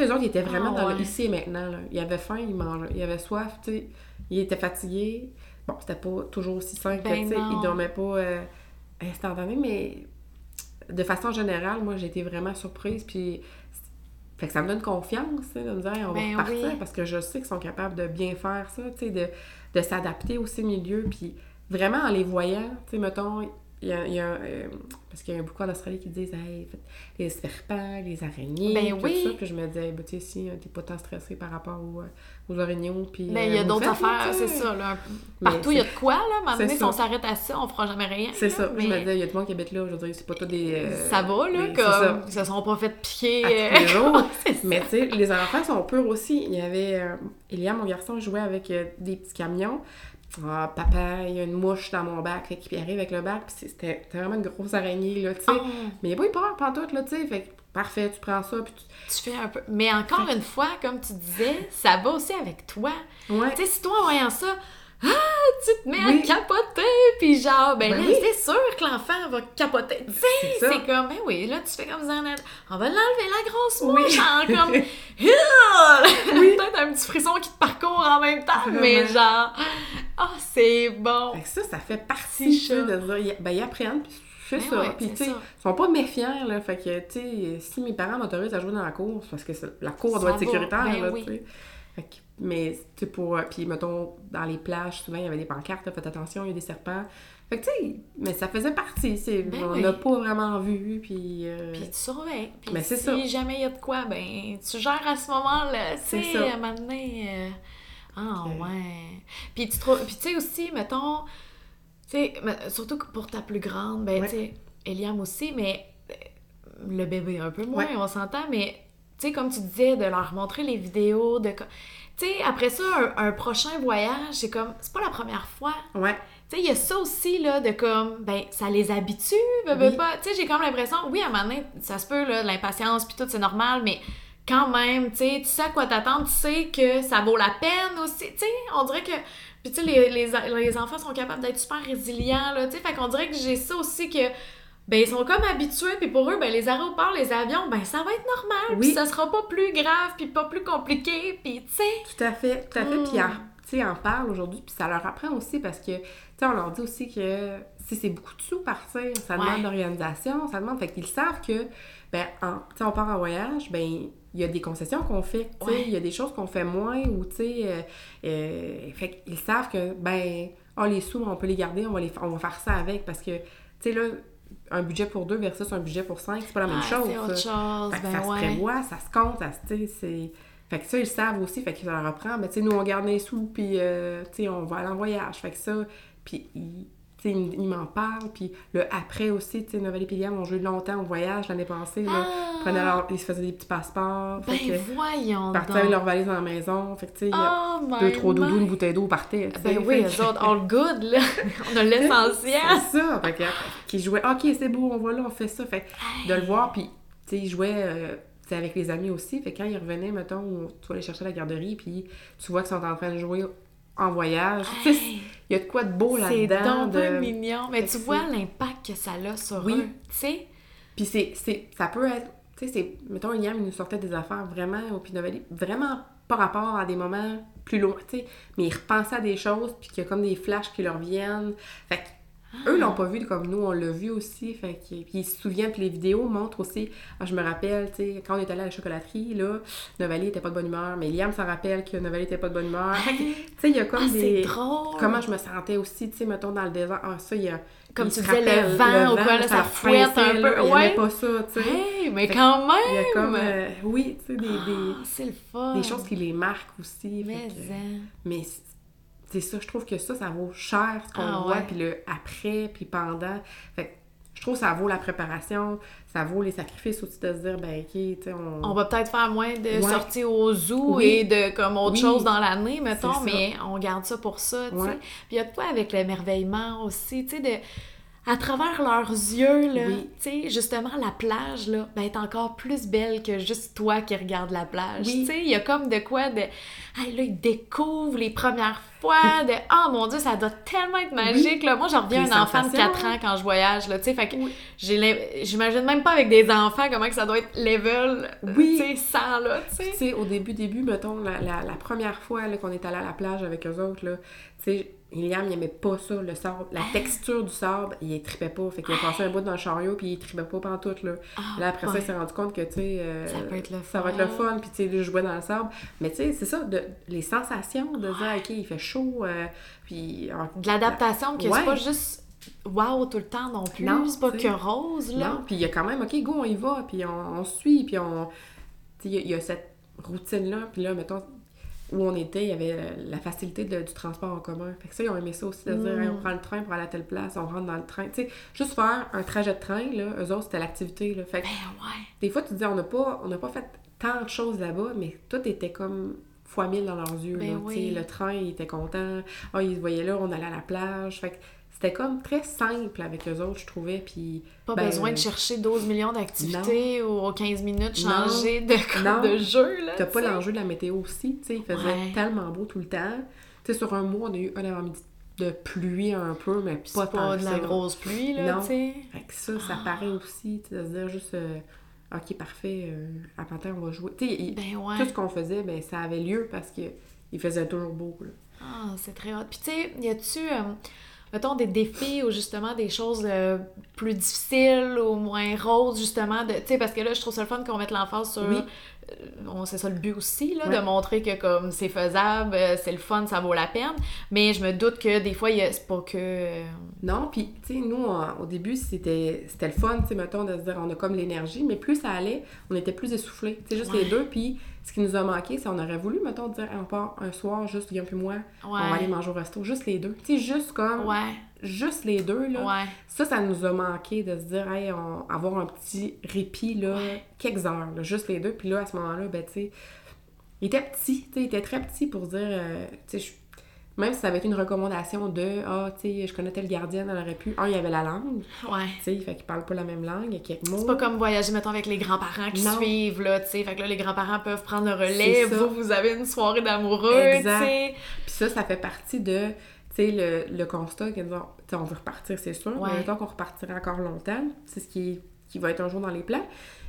[SPEAKER 2] sais, eux autres, ils étaient vraiment ah, dans le ici et maintenant. Là. Ils avaient faim, ils mangeaient. Ils avaient soif, tu sais. Ils étaient fatigués. Bon, c'était pas toujours aussi simple que, ben tu sais, ils dormaient pas euh, instantané, mais de façon générale, moi, j'ai été vraiment surprise. Puis, fait que ça me donne confiance, de me dire, on va ben repartir, parce que je sais qu'ils sont capables de bien faire ça, tu sais, de, de s'adapter aussi au milieu. Puis, vraiment, en les voyant, tu sais, mettons, il y a, il y a euh, parce qu'il y a beaucoup en Australie qui disent hey, les serpents, les araignées,
[SPEAKER 1] ben
[SPEAKER 2] tout
[SPEAKER 1] oui.
[SPEAKER 2] ça. Puis je me disais, ben, tu sais, si t'es pas tant stressé par rapport aux, euh, aux orignaux. Puis,
[SPEAKER 1] ben, il y a euh, d'autres affaires, c'est ça. Là. Partout, il y a de quoi, là. Mais si on s'arrête à ça, on fera jamais rien.
[SPEAKER 2] C'est ça. Mais... Je me disais, il y a du monde qui habite là aujourd'hui. C'est pas tout des.
[SPEAKER 1] ça va, là, comme. Ils se sont pas fait piquer.
[SPEAKER 2] À jours. mais tu sais, les enfants sont purs aussi. Il y avait. Eliam, mon garçon, jouait avec des petits camions. Ah, papa, il y a une mouche dans mon bac, fait qu'il arrive avec le bac, puis c'était vraiment une grosse araignée, là, tu sais. Oh. Mais il a pas eu peur, pantoute, là, tu sais, fait parfait, tu prends ça, puis tu...
[SPEAKER 1] Tu fais un peu... Mais encore une fois, comme tu disais, ça va aussi avec toi.
[SPEAKER 2] Ouais.
[SPEAKER 1] Tu sais, si toi, en voyant ça, ah, tu te mets à capoter, puis genre, ben, ben là, c'est sûr que l'enfant va capoter. Tu sais, c'est comme, ben oui, là, tu fais comme ça, on va l'enlever, la grosse mouche, genre, comme, peut-être un petit frisson qui te parcourt en même temps, mais genre, ah, oh, c'est bon.
[SPEAKER 2] Fait que ça, ça fait partie de dire, ben, ils apprennent, puis fais ben ça. puis, tu sais, ils sont pas méfiants, là. Fait que, tu sais, si mes parents m'autorisent à jouer dans la cour, parce que la cour doit être sécuritaire, ben là, tu sais. Mais, tu pour. Euh, puis, mettons, dans les plages, souvent, il y avait des pancartes, faites attention, il y a des serpents. Fait que, tu sais, mais ça faisait partie. Ben on n'a pas vraiment vu, puis. Euh,
[SPEAKER 1] puis tu surveilles. Puis
[SPEAKER 2] mais
[SPEAKER 1] si jamais il y a de quoi, ben, tu gères à ce moment-là. Tu sais, à un moment donné. Euh, ah, ouais. Puis, tu trouves... puis, tu sais, aussi, mettons. Tu sais, surtout pour ta plus grande, ben, tu sais, Eliam aussi, mais le bébé un peu moins, on s'entend, mais tu sais, comme tu disais, de leur montrer les vidéos, de tu sais, après ça, un, prochain voyage, c'est comme, c'est pas la première fois.
[SPEAKER 2] Ouais.
[SPEAKER 1] Tu sais, il y a ça aussi, là, de comme, ben, ça les habitue, ben, pas. Tu sais, j'ai comme l'impression, oui, à un moment donné, ça se peut, là, l'impatience, puis tout, c'est normal, mais quand même, tu sais, tu sais à quoi t'attendre, tu sais que ça vaut la peine aussi. Tu sais, on dirait que. Puis, tu sais, les, les, les, enfants sont capables d'être super résilients, là, tu sais, fait qu'on dirait que j'ai ça aussi que ben ils sont comme habitués puis pour eux ben les aéroports les avions ben ça va être normal oui. puis ça sera pas plus grave puis pas plus compliqué puis tu sais
[SPEAKER 2] tout à fait tout à fait puis hmm. tu sais en parle aujourd'hui puis ça leur apprend aussi parce que tu sais on leur dit aussi que si c'est beaucoup de sous partir ça demande d'organisation ça demande fait qu'ils savent que ben tu sais on part en voyage ben il y a des concessions qu'on fait, tu sais, il y a des choses qu'on fait moins ou tu sais, euh, euh, fait qu'ils savent que ben, oh, les sous on peut les garder, on va les, on va faire ça avec parce que tu sais là un budget pour deux versus un budget pour cinq, c'est pas la même chose.
[SPEAKER 1] C'est autre chose.
[SPEAKER 2] Fait
[SPEAKER 1] ben
[SPEAKER 2] ça se prévoit, ça se compte, ça se, c'est... Fait que ça, ils savent aussi, fait que ça reprend. Mais tu sais, nous, on garde les sous, puis euh, tu sais, on va aller en voyage. Fait que ça, puis ils, tu sais, ils, m'en parlent, puis le après aussi, tu sais, et Piliam ont joué longtemps au voyage l'année passée, là.
[SPEAKER 1] Ah!
[SPEAKER 2] Prenaient leur- ils se faisaient des petits passeports,
[SPEAKER 1] Ben
[SPEAKER 2] fait que-
[SPEAKER 1] voyons
[SPEAKER 2] ils partaient
[SPEAKER 1] donc.
[SPEAKER 2] avec leur valise dans la maison, fait que, tu sais,
[SPEAKER 1] Oh
[SPEAKER 2] deux, trois doudous, une bouteille d'eau partaient,
[SPEAKER 1] Ben oui, eux autres, all good, là. On a l'essentiel.
[SPEAKER 2] C'est ça, fait que, qu'ils jouaient, ok, c'est beau, on va là, on fait ça, fait de le voir, puis, tu sais, ils jouaient, euh, tu sais, avec les amis aussi, fait que quand ils revenaient, mettons, tu vas les chercher à la garderie, puis tu vois qu'ils sont en train de jouer en voyage,
[SPEAKER 1] Hey,
[SPEAKER 2] il y a de quoi de beau
[SPEAKER 1] C'est
[SPEAKER 2] là-dedans,
[SPEAKER 1] donc
[SPEAKER 2] de...
[SPEAKER 1] mignon. Mais tu vois
[SPEAKER 2] c'est-
[SPEAKER 1] l'impact que ça a sur
[SPEAKER 2] Oui.
[SPEAKER 1] eux. Tu sais?
[SPEAKER 2] Puis c'est, c'est, ça peut être, tu sais, c'est, mettons, Liam, il nous sortait des affaires vraiment, au Pinovelli, vraiment par rapport à des moments plus loin, tu sais, mais il repensait à des choses, puis qu'il y a comme des flashs qui leur viennent. Fait. Eux l'ont pas vu comme nous, on l'a vu aussi, fait que, puis ils se souviennent, puis les vidéos montrent aussi, ah, je me rappelle, tu sais, quand on est allé à la chocolaterie, là, Novali était pas de bonne humeur, mais Liam s'en rappelle que Novali était pas de bonne humeur. Fait tu sais, il y a comme
[SPEAKER 1] Ah, c'est
[SPEAKER 2] des...
[SPEAKER 1] drôle.
[SPEAKER 2] Comment je me sentais aussi, tu sais, mettons, dans le désert, ah, ça, il y a...
[SPEAKER 1] Comme
[SPEAKER 2] il
[SPEAKER 1] tu disais, le vent ou quoi, là, ça fouette un peu,
[SPEAKER 2] là,
[SPEAKER 1] ouais.
[SPEAKER 2] pas ça, tu sais.
[SPEAKER 1] Hey, mais
[SPEAKER 2] Fait
[SPEAKER 1] quand même!
[SPEAKER 2] Il y a comme, euh, oui, tu sais, des,
[SPEAKER 1] Ah,
[SPEAKER 2] des,
[SPEAKER 1] c'est le fun.
[SPEAKER 2] des choses qui les marquent aussi. fait
[SPEAKER 1] Mais,
[SPEAKER 2] que-
[SPEAKER 1] hein.
[SPEAKER 2] mais c'est- ça, je trouve que ça, ça vaut cher ce qu'on
[SPEAKER 1] Ah,
[SPEAKER 2] voit, puis le après, puis pendant. Fait que je trouve que ça vaut la préparation, ça vaut les sacrifices aussi de se dire, ben, ok, tu sais, on.
[SPEAKER 1] On va peut-être faire moins de
[SPEAKER 2] Ouais.
[SPEAKER 1] sorties au zoo
[SPEAKER 2] Oui.
[SPEAKER 1] et de comme autre
[SPEAKER 2] Oui.
[SPEAKER 1] chose dans l'année, mettons, mais on garde ça pour ça, tu sais. Puis il y a de quoi avec l'émerveillement aussi, tu sais, de... À travers leurs yeux, là,
[SPEAKER 2] Oui.
[SPEAKER 1] tu sais, justement, la plage, là, ben, est encore plus belle que juste toi qui regardes la plage.
[SPEAKER 2] Oui.
[SPEAKER 1] Tu sais, il y a comme de quoi de... Hey, là, ils découvrent les premières fois, de... Oh mon Dieu, ça doit tellement être magique, là. Moi, j'en reviens un enfant de
[SPEAKER 2] sensations.
[SPEAKER 1] 4 ans quand je voyage, là, tu sais, fait que j'imagine même pas avec des enfants comment que ça doit être level,
[SPEAKER 2] Oui.
[SPEAKER 1] tu sais, 100, là, tu sais.
[SPEAKER 2] Tu sais, au début, début, mettons, la, la, la première fois qu'on est allé à la plage avec eux autres, là, tu sais, Liam, il aimait pas ça, le sable. La texture du sable, il tripait pas. Fait qu'il a passé un bout dans le chariot, puis il tripait pas pantoute, là.
[SPEAKER 1] Ah,
[SPEAKER 2] là, après ça, il s'est rendu compte que, tu sais, euh,
[SPEAKER 1] Ça peut être le
[SPEAKER 2] ça va être le
[SPEAKER 1] fun.
[SPEAKER 2] puis tu sais, lui, jouer dans le sable. Mais tu sais, c'est ça, de, les sensations de dire, OK, il fait chaud, euh, puis...
[SPEAKER 1] De l'adaptation, que
[SPEAKER 2] Ouais.
[SPEAKER 1] c'est pas juste wow tout le temps non plus,
[SPEAKER 2] Non,
[SPEAKER 1] c'est pas que rose, là.
[SPEAKER 2] Non, puis il y a quand même, OK, go, on y va, puis on, on suit, puis on... Tu sais, il y y, a cette routine-là, puis là, mettons, où on était, il y avait euh, la facilité de- du transport en commun. Fait que ça, ils ont aimé ça aussi, de dire,
[SPEAKER 1] Mm.
[SPEAKER 2] Hey, on prend le train pour aller à telle place, on rentre dans le train. Tu sais, juste faire un trajet de train, là, eux autres, c'était l'activité, là. Fait que
[SPEAKER 1] Ben ouais.
[SPEAKER 2] des fois, tu te dis, on n'a pas, on n'a pas fait tant de choses là-bas, mais tout était comme fois mille dans leurs yeux.
[SPEAKER 1] Ben
[SPEAKER 2] là.
[SPEAKER 1] oui.
[SPEAKER 2] Le train, ils étaient contents. Ah, ils se voyaient là, on allait à la plage. Fait que c'était comme très simple avec eux autres, je trouvais. Puis,
[SPEAKER 1] Pas
[SPEAKER 2] ben,
[SPEAKER 1] besoin de chercher 12 millions d'activités ou aux 15 minutes changer de,
[SPEAKER 2] Non.
[SPEAKER 1] de jeu, là.
[SPEAKER 2] T'as pas l'enjeu de la météo aussi, il faisait
[SPEAKER 1] Ouais.
[SPEAKER 2] tellement beau tout le temps. Tu sais, sur un mois, on a eu un avant-midi de pluie un peu, mais
[SPEAKER 1] Puis
[SPEAKER 2] pas
[SPEAKER 1] pas de la grosse pluie, là,
[SPEAKER 2] Non. Fait que ça, ça paraît aussi, de se dire juste, euh, ok, parfait, euh, à matin, on va jouer. Tu sais,
[SPEAKER 1] Ben ouais.
[SPEAKER 2] tout ce qu'on faisait, ben, ça avait lieu parce que il faisait toujours beau, là.
[SPEAKER 1] Ah, c'est très hot. Puis tu sais, y a-tu, euh, mettons, des défis ou justement des choses euh, plus difficiles ou moins roses, justement, tu sais, parce que là, je trouve ça le fun qu'on mette l'emphase sur...
[SPEAKER 2] Oui.
[SPEAKER 1] Euh, on- c'est ça le but aussi, là,
[SPEAKER 2] Ouais.
[SPEAKER 1] de montrer que comme c'est faisable, euh, c'est le fun, ça vaut la peine. Mais je me doute que des fois, c'est pas que... euh,
[SPEAKER 2] Non, puis, tu sais, nous, on- au début, c'était c'était le fun, tu sais, mettons, de se dire, on a comme l'énergie, mais plus ça allait, on était plus essoufflés, tu sais, juste
[SPEAKER 1] Ouais.
[SPEAKER 2] les deux, puis ce qui nous a manqué, c'est on aurait voulu, mettons, dire, on part un soir, juste Guillaume puis moi, on va
[SPEAKER 1] Ouais.
[SPEAKER 2] aller manger au resto, juste les deux, tu sais, juste comme,
[SPEAKER 1] Ouais,
[SPEAKER 2] juste les deux, là,
[SPEAKER 1] ouais.
[SPEAKER 2] ça, ça nous a manqué de se dire, hey, on, avoir un petit répit, là,
[SPEAKER 1] Ouais.
[SPEAKER 2] quelques heures, là, juste les deux. Puis là, à ce moment-là, ben, tu sais, il était petit, tu sais, il était très petit pour dire, euh, tu sais, même si ça avait été une recommandation de, ah, tu sais, je connais telle gardienne, elle aurait pu. Un, il y avait la langue,
[SPEAKER 1] Ouais.
[SPEAKER 2] tu sais, fait qu'il parle pas la même langue, il y a quelques mots.
[SPEAKER 1] C'est pas comme voyager, mettons, avec les grands-parents qui
[SPEAKER 2] Non.
[SPEAKER 1] suivent, là, tu sais. Fait que là, les grands-parents peuvent prendre le relais. Vous, vous avez une soirée d'amoureux, tu sais.
[SPEAKER 2] Puis ça, ça fait partie de, tu sais, le, le constat que, disons, on veut repartir, c'est sûr,
[SPEAKER 1] Ouais.
[SPEAKER 2] mais mettons qu'on repartira encore longtemps, c'est ce qui, qui va être un jour dans les plans,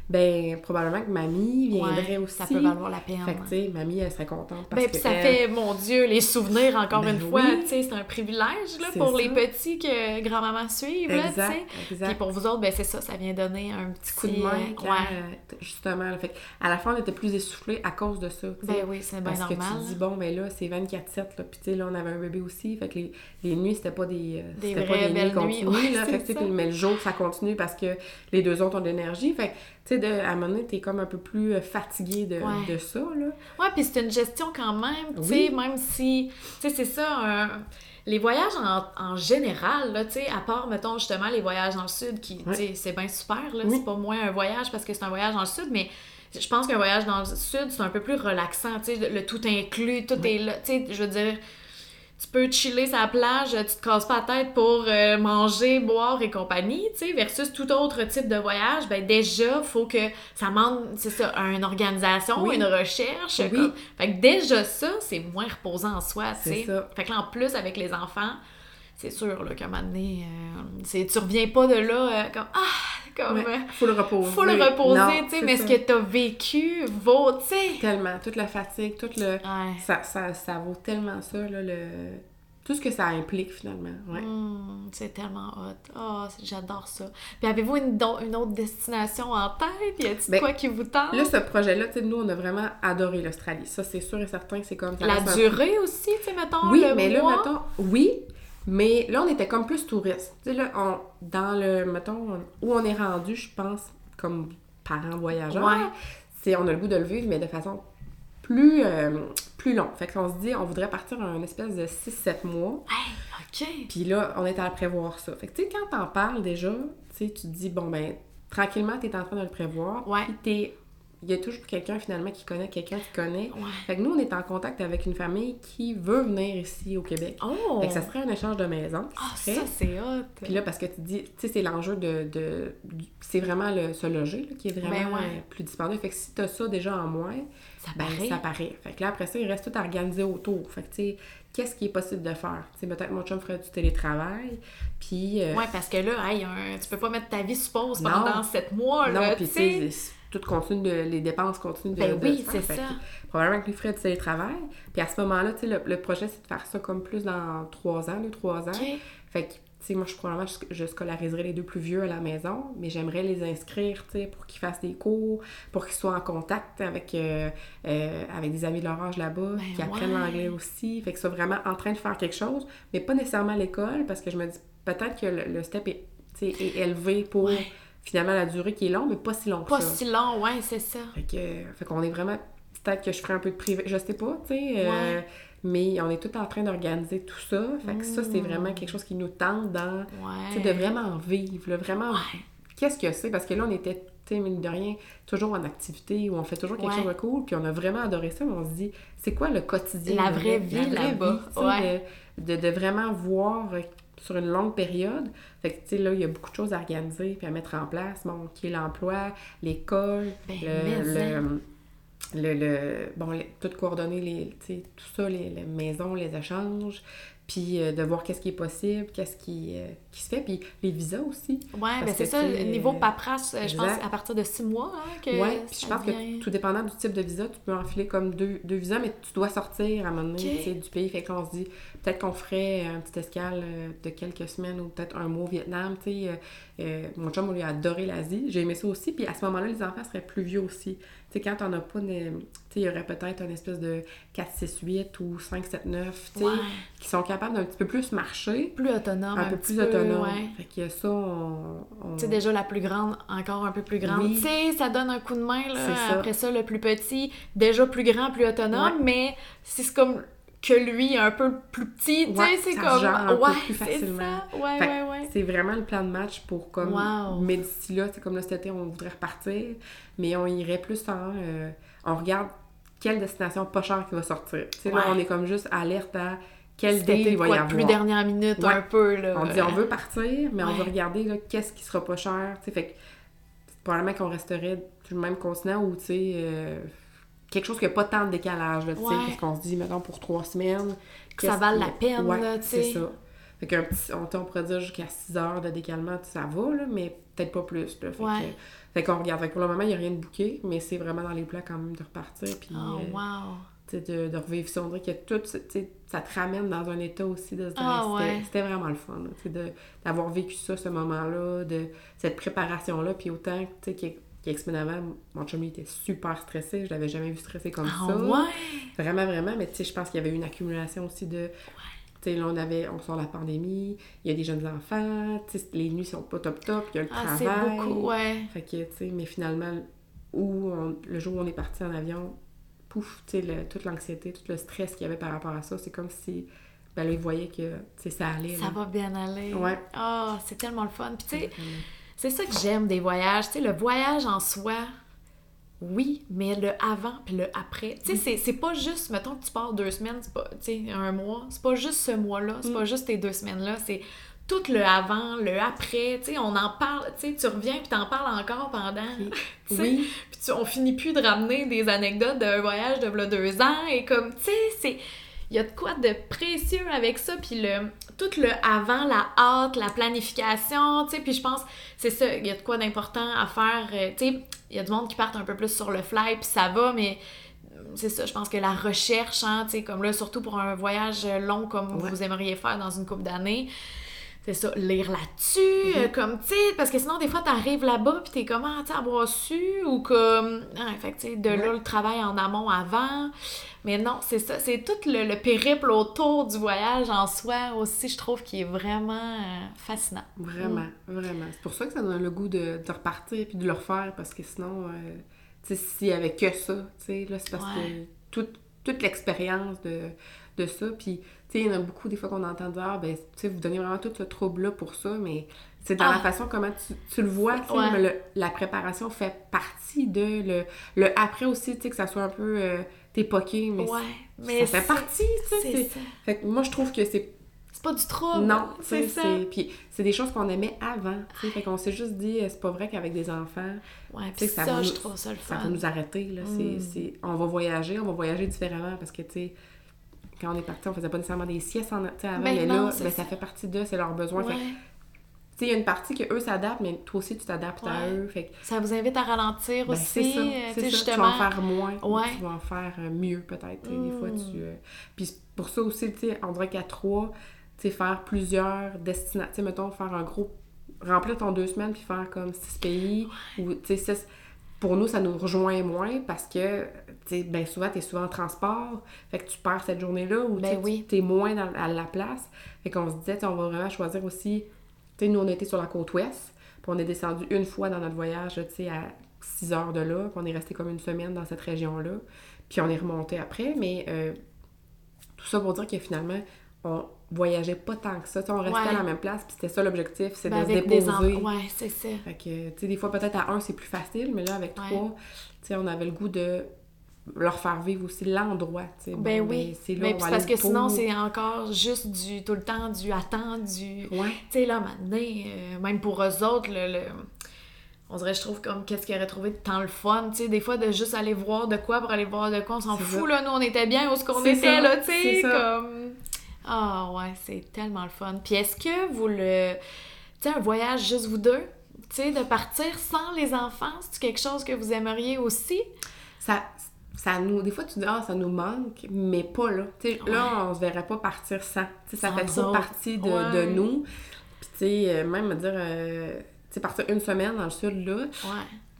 [SPEAKER 2] ben, probablement que mamie viendrait
[SPEAKER 1] Ouais,
[SPEAKER 2] aussi.
[SPEAKER 1] Ça peut valoir la peine.
[SPEAKER 2] Fait que, tu sais, mamie, elle serait contente parce
[SPEAKER 1] Ben,
[SPEAKER 2] que
[SPEAKER 1] puis ça
[SPEAKER 2] elle-
[SPEAKER 1] fait, mon Dieu, les souvenirs, encore
[SPEAKER 2] Ben
[SPEAKER 1] une fois, tu sais, c'est un privilège, là, pour les petits que grand-maman suivent, là, tu
[SPEAKER 2] Exact,
[SPEAKER 1] sais.
[SPEAKER 2] exact.
[SPEAKER 1] Puis pour vous autres, ben c'est ça, ça vient donner un petit
[SPEAKER 2] coup de main,
[SPEAKER 1] euh,
[SPEAKER 2] quand,
[SPEAKER 1] ouais.
[SPEAKER 2] euh, justement. là. fait à la fin, on était plus essoufflés à cause de ça.
[SPEAKER 1] Ben oui, c'est bien
[SPEAKER 2] Parce que
[SPEAKER 1] normal.
[SPEAKER 2] tu dis, bon, ben là, c'est 24-7, là. Puis, tu sais, là, on avait un bébé aussi. Fait que les, les nuits, c'était pas des. euh,
[SPEAKER 1] Des
[SPEAKER 2] c'était
[SPEAKER 1] vraies
[SPEAKER 2] pas des
[SPEAKER 1] belles
[SPEAKER 2] nuits
[SPEAKER 1] nuits,
[SPEAKER 2] continues,
[SPEAKER 1] ouais,
[SPEAKER 2] là. Fait que, tu sais,
[SPEAKER 1] ça.
[SPEAKER 2] puis- mais le jour, ça continue parce que les deux autres ont de l'énergie. Fait que, tu sais, de- à un moment donné, t'es comme un peu plus euh, fatigué de,
[SPEAKER 1] Ouais.
[SPEAKER 2] de ça, là.
[SPEAKER 1] Ouais, puis c'est une gestion quand même, tu sais,
[SPEAKER 2] Oui.
[SPEAKER 1] même si, tu sais, c'est ça, un- les voyages en, en général, là, tu sais, à part, mettons, justement, les voyages dans le sud, qui, tu sais, c'est bien super, là, c'est pas moins un voyage parce que c'est un voyage dans le sud, mais je pense qu'un voyage dans le sud, c'est un peu plus relaxant, tu sais, le, tout inclus, tout est là, tu sais, je veux dire tu peux chiller sa plage, tu te casses pas la tête pour euh, manger, boire et compagnie, tu sais, versus tout autre type de voyage, ben déjà, faut que ça demande, c'est ça, une organisation, une recherche. Oui. Fait que déjà ça, c'est moins reposant en soi, tu sais. Fait que là, en plus, avec les enfants, c'est sûr là, qu'à un moment donné, euh, tu reviens pas de là euh, comme Ah! Comme,
[SPEAKER 2] euh, faut le reposer.
[SPEAKER 1] Faut le reposer, tu sais, mais ce que t'as vécu vaut, tu sais.
[SPEAKER 2] Tellement, toute la fatigue, tout le. Ça, ça, ça, vaut tellement ça, là, le. Tout ce que ça implique finalement. Ouais.
[SPEAKER 1] Mmh, c'est tellement hot. Oh, j'adore ça. Puis avez-vous une, une, autre destination en tête? Y a-t-il ben, quoi qui vous tente?
[SPEAKER 2] Là, ce projet-là, tu sais, nous, on a vraiment adoré l'Australie. Ça, c'est sûr et certain que c'est comme.
[SPEAKER 1] La durée aussi, tu sais, mettons.
[SPEAKER 2] Oui, mais là, mettons. Oui, mais là, on était comme plus touristes. Tu sais, là, on, dans le, mettons, où on est rendu, je pense, comme parents voyageurs, c'est on a le goût de le vivre, mais de façon plus, euh, plus long. Fait qu'on se dit, on voudrait partir un espèce de 6-7 mois.
[SPEAKER 1] OK.
[SPEAKER 2] Puis là, on est à prévoir ça. Fait que, tu sais, quand t'en parles déjà, tu sais, tu te dis, bon, ben, tranquillement, t'es en train de le prévoir.
[SPEAKER 1] Ouais.
[SPEAKER 2] Puis t'es il y a toujours quelqu'un finalement qui connaît quelqu'un qui connaît. Fait que nous, on est en contact avec une famille qui veut venir ici au Québec.
[SPEAKER 1] Oh!
[SPEAKER 2] Fait que ça serait un échange de maison.
[SPEAKER 1] Ah, ça, c'est hot!
[SPEAKER 2] Puis là, parce que tu dis, tu sais, c'est l'enjeu de. de, c'est vraiment le, se loger qui est vraiment ben plus dispendieux. Fait que si tu as ça déjà en moins,
[SPEAKER 1] ça ben, paraît.
[SPEAKER 2] ça paraît. Fait que là, après ça, il reste tout à organiser autour. Fait que tu sais, qu'est-ce qui est possible de faire? Tu sais, peut-être mon chum ferait du télétravail. Puis.
[SPEAKER 1] Euh, ouais, parce que là, hey, tu peux pas mettre ta vie sur pause pendant sept mois. Là, non, puis tu sais
[SPEAKER 2] tout continue de, les dépenses continuent de,
[SPEAKER 1] ben oui, c'est ça.
[SPEAKER 2] probablement que lui ferait du télétravail. Puis à ce moment-là, tu sais, le, le, projet, c'est de faire ça comme plus dans trois ans, deux, trois ans. Fait que, tu sais, moi, je, probablement, je, scolariserai les deux plus vieux à la maison, mais j'aimerais les inscrire, tu sais, pour qu'ils fassent des cours, pour qu'ils soient en contact avec, euh, euh, avec des amis de leur âge là-bas, ben qui apprennent l'anglais aussi. Fait que soit vraiment en train de faire quelque chose, mais pas nécessairement à l'école, parce que je me dis peut-être que le, step est, est élevé pour finalement la durée qui est longue, mais pas si longue
[SPEAKER 1] Pas si long, ouais, c'est ça.
[SPEAKER 2] Fait que, fait qu'on est vraiment. Peut-être que je ferai un peu de privé, je sais pas, tu sais. Euh, mais on est tout en train d'organiser tout ça. Fait que ça, c'est vraiment quelque chose qui nous tente dans. Tu sais, de vraiment vivre, vraiment. Qu'est-ce que c'est? Parce que là, on était, tu sais, mine de rien, toujours en activité, où on fait toujours quelque chose de cool, puis on a vraiment adoré ça, mais on se dit, c'est quoi le quotidien?
[SPEAKER 1] La vraie vie là-bas. Ouais.
[SPEAKER 2] De, de, vraiment voir sur une longue période. Fait que, tu sais, là, il y a beaucoup de choses à organiser puis à mettre en place. Bon, qui est l'emploi, l'école,
[SPEAKER 1] ben,
[SPEAKER 2] le, le, le, bon, tout coordonner, les, tout ça, les, les, maisons, les échanges, puis euh, de voir qu'est-ce qui est possible, qu'est-ce qui, euh, qui, se fait, puis les visas aussi.
[SPEAKER 1] Oui, ben c'est ça, le niveau paperasse, euh, je pense, à partir de six mois. Hein,
[SPEAKER 2] oui, puis je pense que tout dépendant du type de visa, tu peux enfiler comme deux, deux visas, mais tu dois sortir à un moment donné du pays. Fait qu'on se dit, peut-être qu'on ferait un petit escale de quelques semaines ou peut-être un mois au Vietnam, tu sais. mon chum, on lui a adoré l'Asie. J'ai aimé ça aussi, puis à ce moment-là, les enfants seraient plus vieux aussi. Tu sais, quand on n'a pas... Tu sais, il y aurait peut-être une espèce de 4, 6, 8 ou 5, 7, 9, tu sais, qui sont capables d'un petit peu plus marcher.
[SPEAKER 1] Plus autonome.
[SPEAKER 2] Un, peu plus autonome. Fait que ça, on...
[SPEAKER 1] Tu sais, déjà la plus grande, encore un peu plus grande. Tu sais, ça donne un coup de main, là. Après ça, le plus petit, déjà plus grand, plus autonome, mais c'est comme que lui un peu plus petit, tu sais, c'est comme ouais, plus facilement. Ouais, ouais, ouais.
[SPEAKER 2] C'est vraiment le plan de match pour comme wow. mais d'ici là, c'est comme là cet été on voudrait repartir, mais on irait plus en euh, on regarde quelle destination pas chère qui va sortir. Tu sais là, on est comme juste alerte à quel deal il va y avoir.
[SPEAKER 1] plus dernière minute un peu là.
[SPEAKER 2] On dit on veut partir, mais on veut regarder là qu'est-ce qui sera pas cher, tu sais fait que probablement qu'on resterait sur le même continent ou tu sais euh, quelque chose qui n'a pas tant de décalage, là, tu sais, parce qu'on se dit, mettons, pour trois semaines...
[SPEAKER 1] Que ça vale la peine, là, tu sais.
[SPEAKER 2] c'est ça. Fait qu'un petit, on, on pourrait dire jusqu'à 6 heures de décalement, ça va, là, mais peut-être pas plus, là. Fait
[SPEAKER 1] ouais.
[SPEAKER 2] fait qu'on regarde. Fait que pour le moment, il n'y a rien de bouqué, mais c'est vraiment dans les plans quand même de repartir, puis...
[SPEAKER 1] Oh, wow!
[SPEAKER 2] de, de revivre ça. On dirait que tout, ça te ramène dans un état aussi de se dire,
[SPEAKER 1] ah,
[SPEAKER 2] c'était vraiment le fun, d'avoir vécu ça, ce moment-là, de cette préparation-là, puis autant, tu sais, quelques semaines avant, mon chum était super stressé. Je l'avais jamais vu stressé comme
[SPEAKER 1] ah
[SPEAKER 2] ça.
[SPEAKER 1] Ouais?
[SPEAKER 2] Vraiment, vraiment. Mais tu sais, je pense qu'il y avait une accumulation aussi de.
[SPEAKER 1] Ouais.
[SPEAKER 2] Tu sais, là, on avait, on sort la pandémie, il y a des jeunes enfants, tu sais, les nuits sont pas top top, il y a le
[SPEAKER 1] ah,
[SPEAKER 2] travail.
[SPEAKER 1] c'est beaucoup, ouais.
[SPEAKER 2] Fait que, tu sais, mais finalement, où le jour où on est parti en avion, pouf, tu sais, toute l'anxiété, tout le stress qu'il y avait par rapport à ça, c'est comme si ben là, ils voyaient que, tu sais, ça allait.
[SPEAKER 1] Ça va bien aller.
[SPEAKER 2] Ouais.
[SPEAKER 1] Ah, c'est tellement le fun. Puis tu sais, c'est ça que j'aime des voyages. Tu sais, le voyage en soi, oui, mais le avant puis le après. Tu sais, c'est pas juste, mettons que tu pars deux semaines, c'est pas, tu sais, un mois, c'est pas juste ce mois-là, c'est pas juste tes deux semaines-là, c'est tout le avant, le après, tu sais, on en parle, tu sais, tu reviens puis t'en parles encore pendant,
[SPEAKER 2] Oui.
[SPEAKER 1] puis tu- on finit plus de ramener des anecdotes d'un voyage de deux ans et comme, tu sais, c'est... Il y a de quoi de précieux avec ça, puis le, tout le avant, la hâte, la planification, tu sais, puis je pense, c'est ça, il y a de quoi d'important à faire, euh, tu sais, il y a du monde qui partent un peu plus sur le fly, puis ça va, mais c'est ça, je pense que la recherche, hein, tu sais, comme là, surtout pour un voyage long comme
[SPEAKER 2] Ouais.
[SPEAKER 1] vous aimeriez faire dans une couple d'années, c'est ça, lire là-dessus, euh, comme, tu sais, parce que sinon, des fois, t'arrives là-bas, puis t'es comment, tu sais, avoir su, ou comme, ah, fait tu sais, de là, le travail en amont avant, mais non, c'est ça, c'est tout le, le périple autour du voyage en soi aussi, je trouve, qui est vraiment euh, fascinant.
[SPEAKER 2] Vraiment,
[SPEAKER 1] Mm.
[SPEAKER 2] vraiment. C'est pour ça que ça donne le goût de, de repartir puis de le refaire parce que sinon, euh, tu sais, s'il y avait que ça, tu sais, là, c'est parce
[SPEAKER 1] Ouais.
[SPEAKER 2] que toute, toute l'expérience de, de ça, puis, tu sais, il y en a beaucoup des fois qu'on entend dire, ah, ben, tu sais, vous donnez vraiment tout ce trouble-là pour ça, mais c'est dans
[SPEAKER 1] Ah.
[SPEAKER 2] la façon comment tu, tu le vois, tu
[SPEAKER 1] Ouais.
[SPEAKER 2] la préparation fait partie de le, le après aussi, tu sais, que ça soit un peu, euh, t'es poqué, mais
[SPEAKER 1] Ouais,
[SPEAKER 2] ça
[SPEAKER 1] mais
[SPEAKER 2] fait
[SPEAKER 1] c'est-
[SPEAKER 2] partie, tu sais.
[SPEAKER 1] ça.
[SPEAKER 2] Fait que moi, je trouve que c'est
[SPEAKER 1] C'est pas du trouble.
[SPEAKER 2] non,
[SPEAKER 1] c'est ça.
[SPEAKER 2] ça. Puis c'est des choses qu'on aimait avant. tu sais. Fait qu'on s'est juste dit, c'est pas vrai qu'avec des enfants,
[SPEAKER 1] Ouais,
[SPEAKER 2] ça
[SPEAKER 1] ça,
[SPEAKER 2] va
[SPEAKER 1] je
[SPEAKER 2] nous-
[SPEAKER 1] trouve ça le
[SPEAKER 2] ça
[SPEAKER 1] fun.
[SPEAKER 2] va nous arrêter. Là. C'est-
[SPEAKER 1] Mm.
[SPEAKER 2] c'est- on va voyager, on va voyager différemment parce que, tu sais, quand on est parti, on faisait pas nécessairement des siestes en, avant,
[SPEAKER 1] Ben
[SPEAKER 2] mais
[SPEAKER 1] non,
[SPEAKER 2] là, ben,
[SPEAKER 1] ça.
[SPEAKER 2] ça fait partie d'eux, c'est leurs besoins. Fait que,
[SPEAKER 1] Ouais.
[SPEAKER 2] Il y a une partie que eux s'adaptent, mais toi aussi, tu t'adaptes à eux. Fait que,
[SPEAKER 1] Ça vous invite à ralentir
[SPEAKER 2] ben,
[SPEAKER 1] aussi.
[SPEAKER 2] c'est ça.
[SPEAKER 1] euh,
[SPEAKER 2] c'est
[SPEAKER 1] tu.
[SPEAKER 2] Tu vas en faire moins
[SPEAKER 1] Ouais.
[SPEAKER 2] tu vas en faire euh, mieux, peut-être. tu sais, Des fois,
[SPEAKER 1] Mm.
[SPEAKER 2] tu... euh, Puis pour ça aussi, tu sais, on dirait qu'à trois, tu sais, faire plusieurs destinations, tu sais, mettons, faire un gros... Remplir ton deux semaines puis faire comme six pays ou, tu sais, Pour nous, ça nous rejoint moins parce que, tu sais, ben souvent, t'es souvent en transport, fait que tu perds cette journée-là ou, tu
[SPEAKER 1] Ben
[SPEAKER 2] t'es moins dans- à la place. Fait qu'on se disait, tu on va vraiment choisir aussi... Tu sais, nous, on été sur la côte ouest, puis on est descendu une fois dans notre voyage, tu sais, à 6 heures de là, puis on est resté comme une semaine dans cette région-là, puis on est remonté après, mais euh, tout ça pour dire que finalement, on voyageait pas tant que ça, on restait
[SPEAKER 1] Ouais.
[SPEAKER 2] à la même place, puis c'était ça l'objectif, c'est
[SPEAKER 1] Ben,
[SPEAKER 2] de se
[SPEAKER 1] des
[SPEAKER 2] déposer.
[SPEAKER 1] enfants. Ouais, c'est ça.
[SPEAKER 2] Fait que, tu sais, des fois, peut-être à un, c'est plus facile, mais là, avec
[SPEAKER 1] Ouais.
[SPEAKER 2] trois, tu sais, on avait le goût de leur faire vivre aussi l'endroit, tu sais.
[SPEAKER 1] Ben
[SPEAKER 2] Bon,
[SPEAKER 1] oui.
[SPEAKER 2] c'est là, on
[SPEAKER 1] puis
[SPEAKER 2] va
[SPEAKER 1] parce que sinon, c'est encore juste du tout le temps du attends, du.
[SPEAKER 2] Ouais.
[SPEAKER 1] Tu sais, là, donné, euh, même pour eux autres, le, le- on dirait, je trouve, comme qu'est-ce qu'ils auraient trouvé de tant le fun. Tu sais, des fois, de juste aller voir de quoi pour aller voir de quoi, on s'en
[SPEAKER 2] C'est
[SPEAKER 1] fout,
[SPEAKER 2] ça.
[SPEAKER 1] là. Nous, on était bien où ce qu'on
[SPEAKER 2] C'est
[SPEAKER 1] était,
[SPEAKER 2] ça,
[SPEAKER 1] là, tu
[SPEAKER 2] c'est
[SPEAKER 1] sais, comme. Ah, ouais, c'est tellement le fun. Puis est-ce que vous le. Tu sais, un voyage juste vous deux, tu sais, de partir sans les enfants, c'est quelque chose que vous aimeriez aussi?
[SPEAKER 2] ça, ça nous, des fois, tu dis, ah, ça nous manque, mais pas là. Là, on se verrait pas partir sans. Ça
[SPEAKER 1] Sans
[SPEAKER 2] fait trop partie de,
[SPEAKER 1] Ouais.
[SPEAKER 2] de nous. Puis, tu sais, euh, même me dire, euh, tu sais, partir une semaine dans le sud, là,
[SPEAKER 1] Ouais.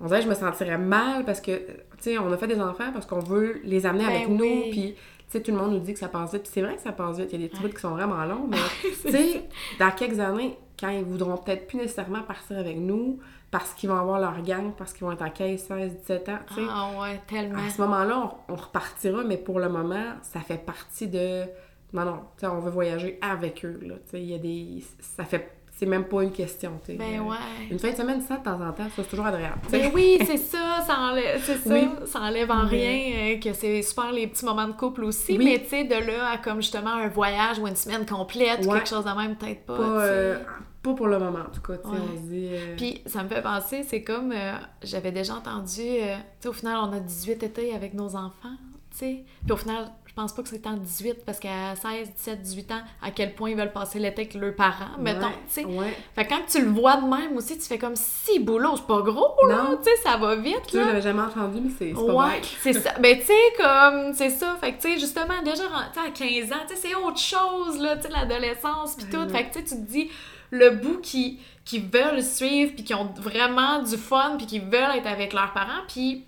[SPEAKER 2] on dirait que je me sentirais mal parce que, tu sais, on a fait des enfants parce qu'on veut les amener
[SPEAKER 1] Ben
[SPEAKER 2] avec
[SPEAKER 1] oui.
[SPEAKER 2] nous. Puis, tu sais, tout le monde nous dit que ça passe vite. Puis, c'est vrai que ça passe vite. Il y a des bouts qui sont vraiment longs, mais, tu sais, dans quelques années, quand ils voudront peut-être plus nécessairement partir avec nous, parce qu'ils vont avoir leur gang, parce qu'ils vont être en 15, 16, 17 ans.
[SPEAKER 1] Ah, ouais, tellement.
[SPEAKER 2] À ce moment-là, on, on repartira, mais pour le moment, ça fait partie de. Non, non, tu sais, on veut voyager avec eux, là. Tu sais, il y a des. Ça fait. C'est même pas une question, tu sais.
[SPEAKER 1] Ben
[SPEAKER 2] Euh,
[SPEAKER 1] ouais.
[SPEAKER 2] Une fin de semaine sans de temps en temps, ça, c'est toujours agréable. tu sais.
[SPEAKER 1] Ben oui, c'est ça, ça enlève, c'est ça,
[SPEAKER 2] Oui.
[SPEAKER 1] ça enlève en
[SPEAKER 2] Oui.
[SPEAKER 1] rien euh, que c'est super les petits moments de couple aussi,
[SPEAKER 2] Oui.
[SPEAKER 1] mais tu sais, de là à comme justement un voyage ou une semaine complète ou quelque chose de même, peut-être pas.
[SPEAKER 2] Euh, pas pour le moment, en tout cas. tu sais,
[SPEAKER 1] Ouais.
[SPEAKER 2] On dit. euh,
[SPEAKER 1] Puis ça me fait penser, c'est comme, euh, j'avais déjà entendu, euh, tu sais, au final, on a 18 étés avec nos enfants, tu sais. Puis au final, je pense pas que c'est en 18, parce qu'à 16, 17, 18 ans, à quel point ils veulent passer l'été avec leurs parents, mettons, tu sais.
[SPEAKER 2] Ouais.
[SPEAKER 1] Fait que quand tu le vois de même aussi, tu fais comme si boulot, c'est pas gros, là,
[SPEAKER 2] Non.
[SPEAKER 1] tu sais, ça va vite,
[SPEAKER 2] Tu j'avais jamais entendu, mais c'est pas
[SPEAKER 1] Ouais, c'est ça. Ben, tu sais, comme, c'est ça. Fait que, tu sais, justement, déjà, à 15 ans, tu sais, c'est autre chose, là, tu sais, l'adolescence, puis tout. Fait que, tu sais, tu te dis, le bout qui, qui veulent suivre, puis qui ont vraiment du fun, puis qui veulent être avec leurs parents, puis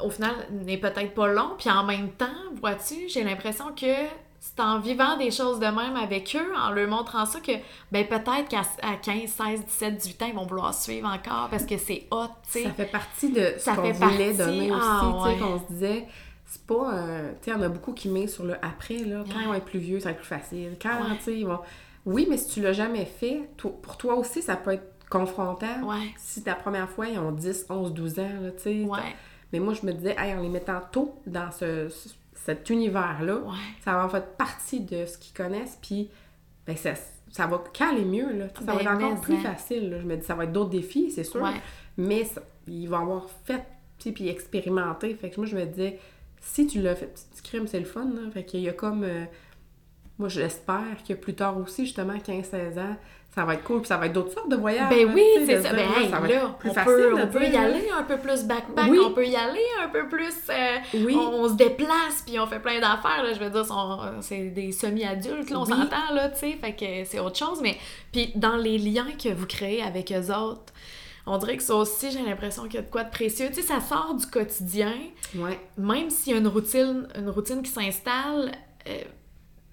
[SPEAKER 1] au final, n'est peut-être pas long. Puis en même temps, vois-tu, j'ai l'impression que c'est en vivant des choses de même avec eux, en leur montrant ça, que ben peut-être qu'à à 15, 16, 17, 18 ans, ils vont vouloir suivre encore parce que c'est hot, tu sais.
[SPEAKER 2] Ça fait partie de ce qu'on voulait donner aussi,
[SPEAKER 1] ah,
[SPEAKER 2] tu sais,
[SPEAKER 1] ouais.
[SPEAKER 2] qu'on se disait, c'est pas. Tu sais, on a beaucoup qui met sur le après, là. Quand ils vont être plus vieux, ça va être plus facile. Quand, tu sais, ils vont... Oui, mais si tu l'as jamais fait, pour toi aussi, ça peut être confrontant.
[SPEAKER 1] Ouais.
[SPEAKER 2] Si ta première fois, ils ont 10, 11, 12 ans, tu sais. Mais moi, je me disais, hey, en les mettant tôt dans ce, cet univers-là, ça va en fait partie de ce qu'ils connaissent, puis ben, ça, ça va caler mieux, là. Ça va être ben, encore plus hein. facile, là. Je me dis, ça va être d'autres défis, c'est sûr, mais ils vont avoir fait, puis expérimenté. Fait que moi, je me disais, si tu l'as fait, petit crime, c'est le fun, là. Fait qu'il y a comme... Euh, moi, j'espère que plus tard aussi, justement, 15-16 ans, ça va être cool, puis ça va être d'autres sortes de voyages.
[SPEAKER 1] Ben oui, c'est ça. Ben, ça va être plus on facile. Peut, on peut y aller un peu plus backpack, on peut y aller un peu plus. Euh, oui. on, se déplace, puis on fait plein d'affaires. Je veux dire, c'est des semi-adultes, on s'entend, là, tu sais. Fait que c'est autre chose. Mais puis dans les liens que vous créez avec eux autres, on dirait que ça aussi, j'ai l'impression qu'il y a de quoi de précieux. Tu sais, ça sort du quotidien.
[SPEAKER 2] Ouais.
[SPEAKER 1] Même s'il y a une routine, une routine qui s'installe. Euh,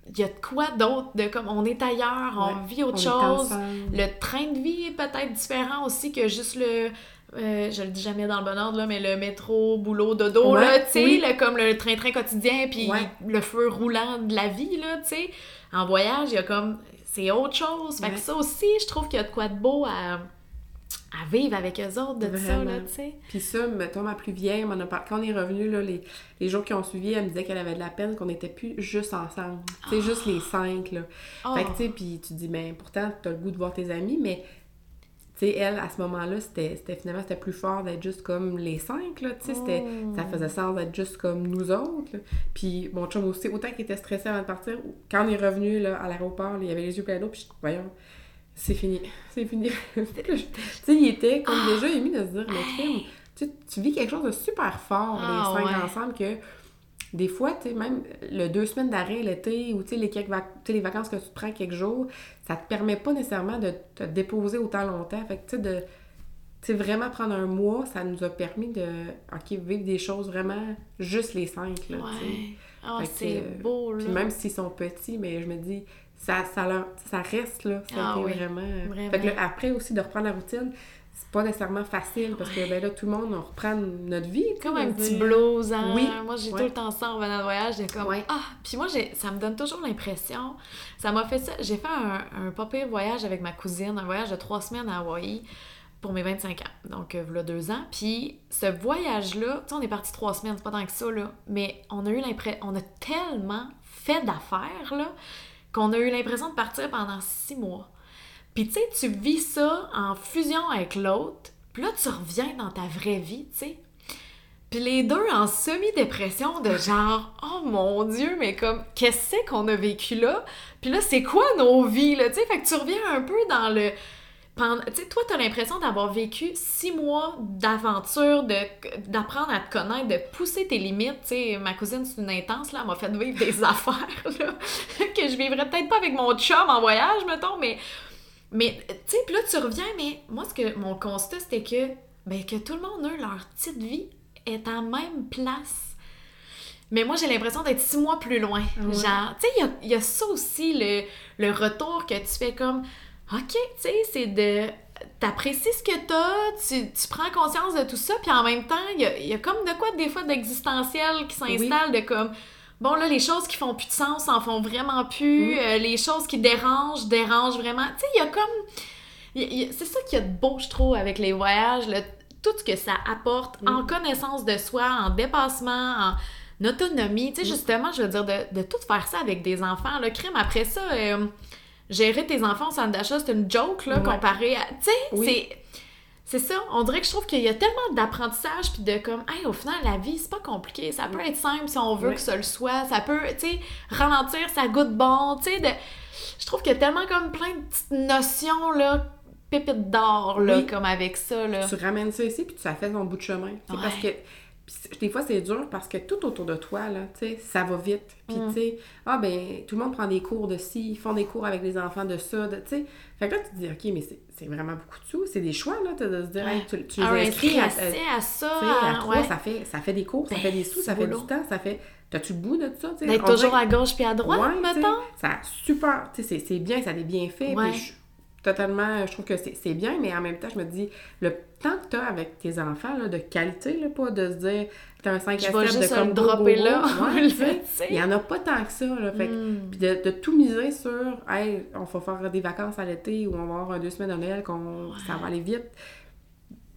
[SPEAKER 1] il y a de quoi d'autre, de comme on est ailleurs, on vit autre chose. Le train de vie est peut-être différent aussi que juste le. Euh, je le dis jamais dans le bon ordre, là, mais le métro, boulot, dodo, là, tu sais, comme le train-train quotidien, puis le feu roulant de la vie, là, tu sais. En voyage, il y a comme. C'est autre chose. Fait que ça aussi, je trouve qu'il y a de quoi de beau à à vivre avec eux autres de ça, là, tu sais.
[SPEAKER 2] Puis ça, mettons, ma plus vieille, a quand on est revenu, là, les, les, jours qui ont suivi, elle me disait qu'elle avait de la peine qu'on n'était plus juste ensemble. Tu sais, juste les cinq, là. Fait que, tu sais, puis tu dis, ben, pourtant, tu as le goût de voir tes amis, mais, tu sais, elle, à ce moment-là, c'était finalement, c'était plus fort d'être juste comme les cinq, là, tu sais, oh. ça faisait sens d'être juste comme nous autres, Puis, mon chum aussi, autant qu'il était stressé avant de partir, quand on est revenu, là, à l'aéroport, il y avait les yeux pleins d'eau, puis voyons c'est fini, c'est fini. tu sais, il était comme ah! déjà ému de se dire, mais tu, tu vis quelque chose de super fort, les ah, cinq ensemble, que des fois, tu sais, même le deux semaines d'arrêt l'été ou tu sais, les, les vacances que tu prends quelques jours, ça te permet pas nécessairement de te déposer autant longtemps. Fait que, tu sais, de sais, vraiment prendre un mois, ça nous a permis de OK, vivre des choses vraiment juste les cinq. Là,
[SPEAKER 1] ouais. Oh, c'est beau, là.
[SPEAKER 2] Puis même s'ils sont petits, mais je me dis, ça, ça, leur, ça reste, là. Ça ah, vraiment... Euh, fait que là, après aussi, de reprendre la routine, c'est pas nécessairement facile parce que ben là, tout le monde, on reprend notre vie.
[SPEAKER 1] Comme un petit blues, hein? Oui. Moi, j'ai tout le temps ça en venant de voyage. J'ai comme, ah! Puis moi, ça me donne toujours l'impression. Ça m'a fait ça. J'ai fait un, un pas pire voyage avec ma cousine, un voyage de trois semaines à Hawaï pour mes 25 ans. Donc, euh, voilà deux ans. Puis, ce voyage-là, tu sais, on est parti trois semaines, c'est pas tant que ça, là. Mais on a eu l'impression, on a tellement fait d'affaires, là qu'on a eu l'impression de partir pendant six mois. Puis tu sais, tu vis ça en fusion avec l'autre, puis là, tu reviens dans ta vraie vie, tu sais. Puis les deux en semi-dépression de genre, oh mon Dieu, mais comme, qu'est-ce qu'on a vécu là? Puis là, c'est quoi nos vies, là, tu sais? Fait que tu reviens un peu dans le tu sais, toi, t'as l'impression d'avoir vécu six mois d'aventure, d'apprendre à te connaître, de pousser tes limites. Tu sais, ma cousine, c'est une intense, là, elle m'a fait vivre des affaires, là, que je vivrais peut-être pas avec mon chum en voyage, mettons, mais... Mais, tu sais, puis là, tu reviens, mais moi, ce que mon constat, c'était que, ben, que tout le monde, eux, leur petite vie est en même place. Mais moi, j'ai l'impression d'être six mois plus loin. Genre, tu sais, il y a, ça aussi, le, le retour que tu fais comme OK, tu sais, c'est de t'apprécies ce que t'as, tu, tu prends conscience de tout ça, puis en même temps, il y a, comme de quoi des fois d'existentiel qui s'installe, de comme, bon là, les choses qui font plus de sens en font vraiment plus, euh, les choses qui dérangent, dérangent vraiment. Tu sais, il y a comme... C'est ça qui est beau, je trouve, avec les voyages, tout ce que ça apporte en connaissance de soi, en dépassement, en autonomie. Tu sais, justement, je veux dire, de, de, tout faire ça avec des enfants, le crime après ça... Euh, gérer tes enfants au centre d'achat, c'est une joke, là, comparé à. Tu sais, c'est. C'est ça, on dirait que je trouve qu'il y a tellement d'apprentissage puis de comme, hey, au final, la vie, c'est pas compliqué. Ça peut être simple si on veut que ça le soit. Ça peut, tu sais, ralentir, ça goûte bon, tu sais. De... Je trouve qu'il y a tellement comme plein de petites notions, là, pépites d'or, là, comme avec ça, là.
[SPEAKER 2] Tu ramènes ça ici puis ça fait ton bout de chemin. Parce que des fois, c'est dur parce que tout autour de toi, là, tu sais, ça va vite. Puis, mm. tu sais, ah, ben, tout le monde prend des cours de ci, ils font des cours avec les enfants de ça, tu sais. Fait que là, tu te dis, OK, mais c'est vraiment beaucoup de sous. C'est des choix, là, de se dire, tu, tu les
[SPEAKER 1] inscris à, à, ça.
[SPEAKER 2] à trois, ça, fait, ça fait des cours, ça ben, fait des sous, ça fait du temps, ça fait. T'as-tu le bout de ça, tu
[SPEAKER 1] sais? D'être toujours à gauche puis à droite,
[SPEAKER 2] ouais, mettons? Ça super, tu sais, c'est bien, ça a des bienfaits. Puis totalement, je trouve que c'est bien, mais en même temps, je me dis, le temps que tu as avec tes enfants, là, de qualité, là, pas de se dire, t'as un 5 à 7 de comme dropper là. il y en a pas tant que ça, là. Fait, hmm. Puis de, de, tout miser sur, hey, on va faire des vacances à l'été ou on va avoir deux semaines de Noël, qu'on ça va aller vite.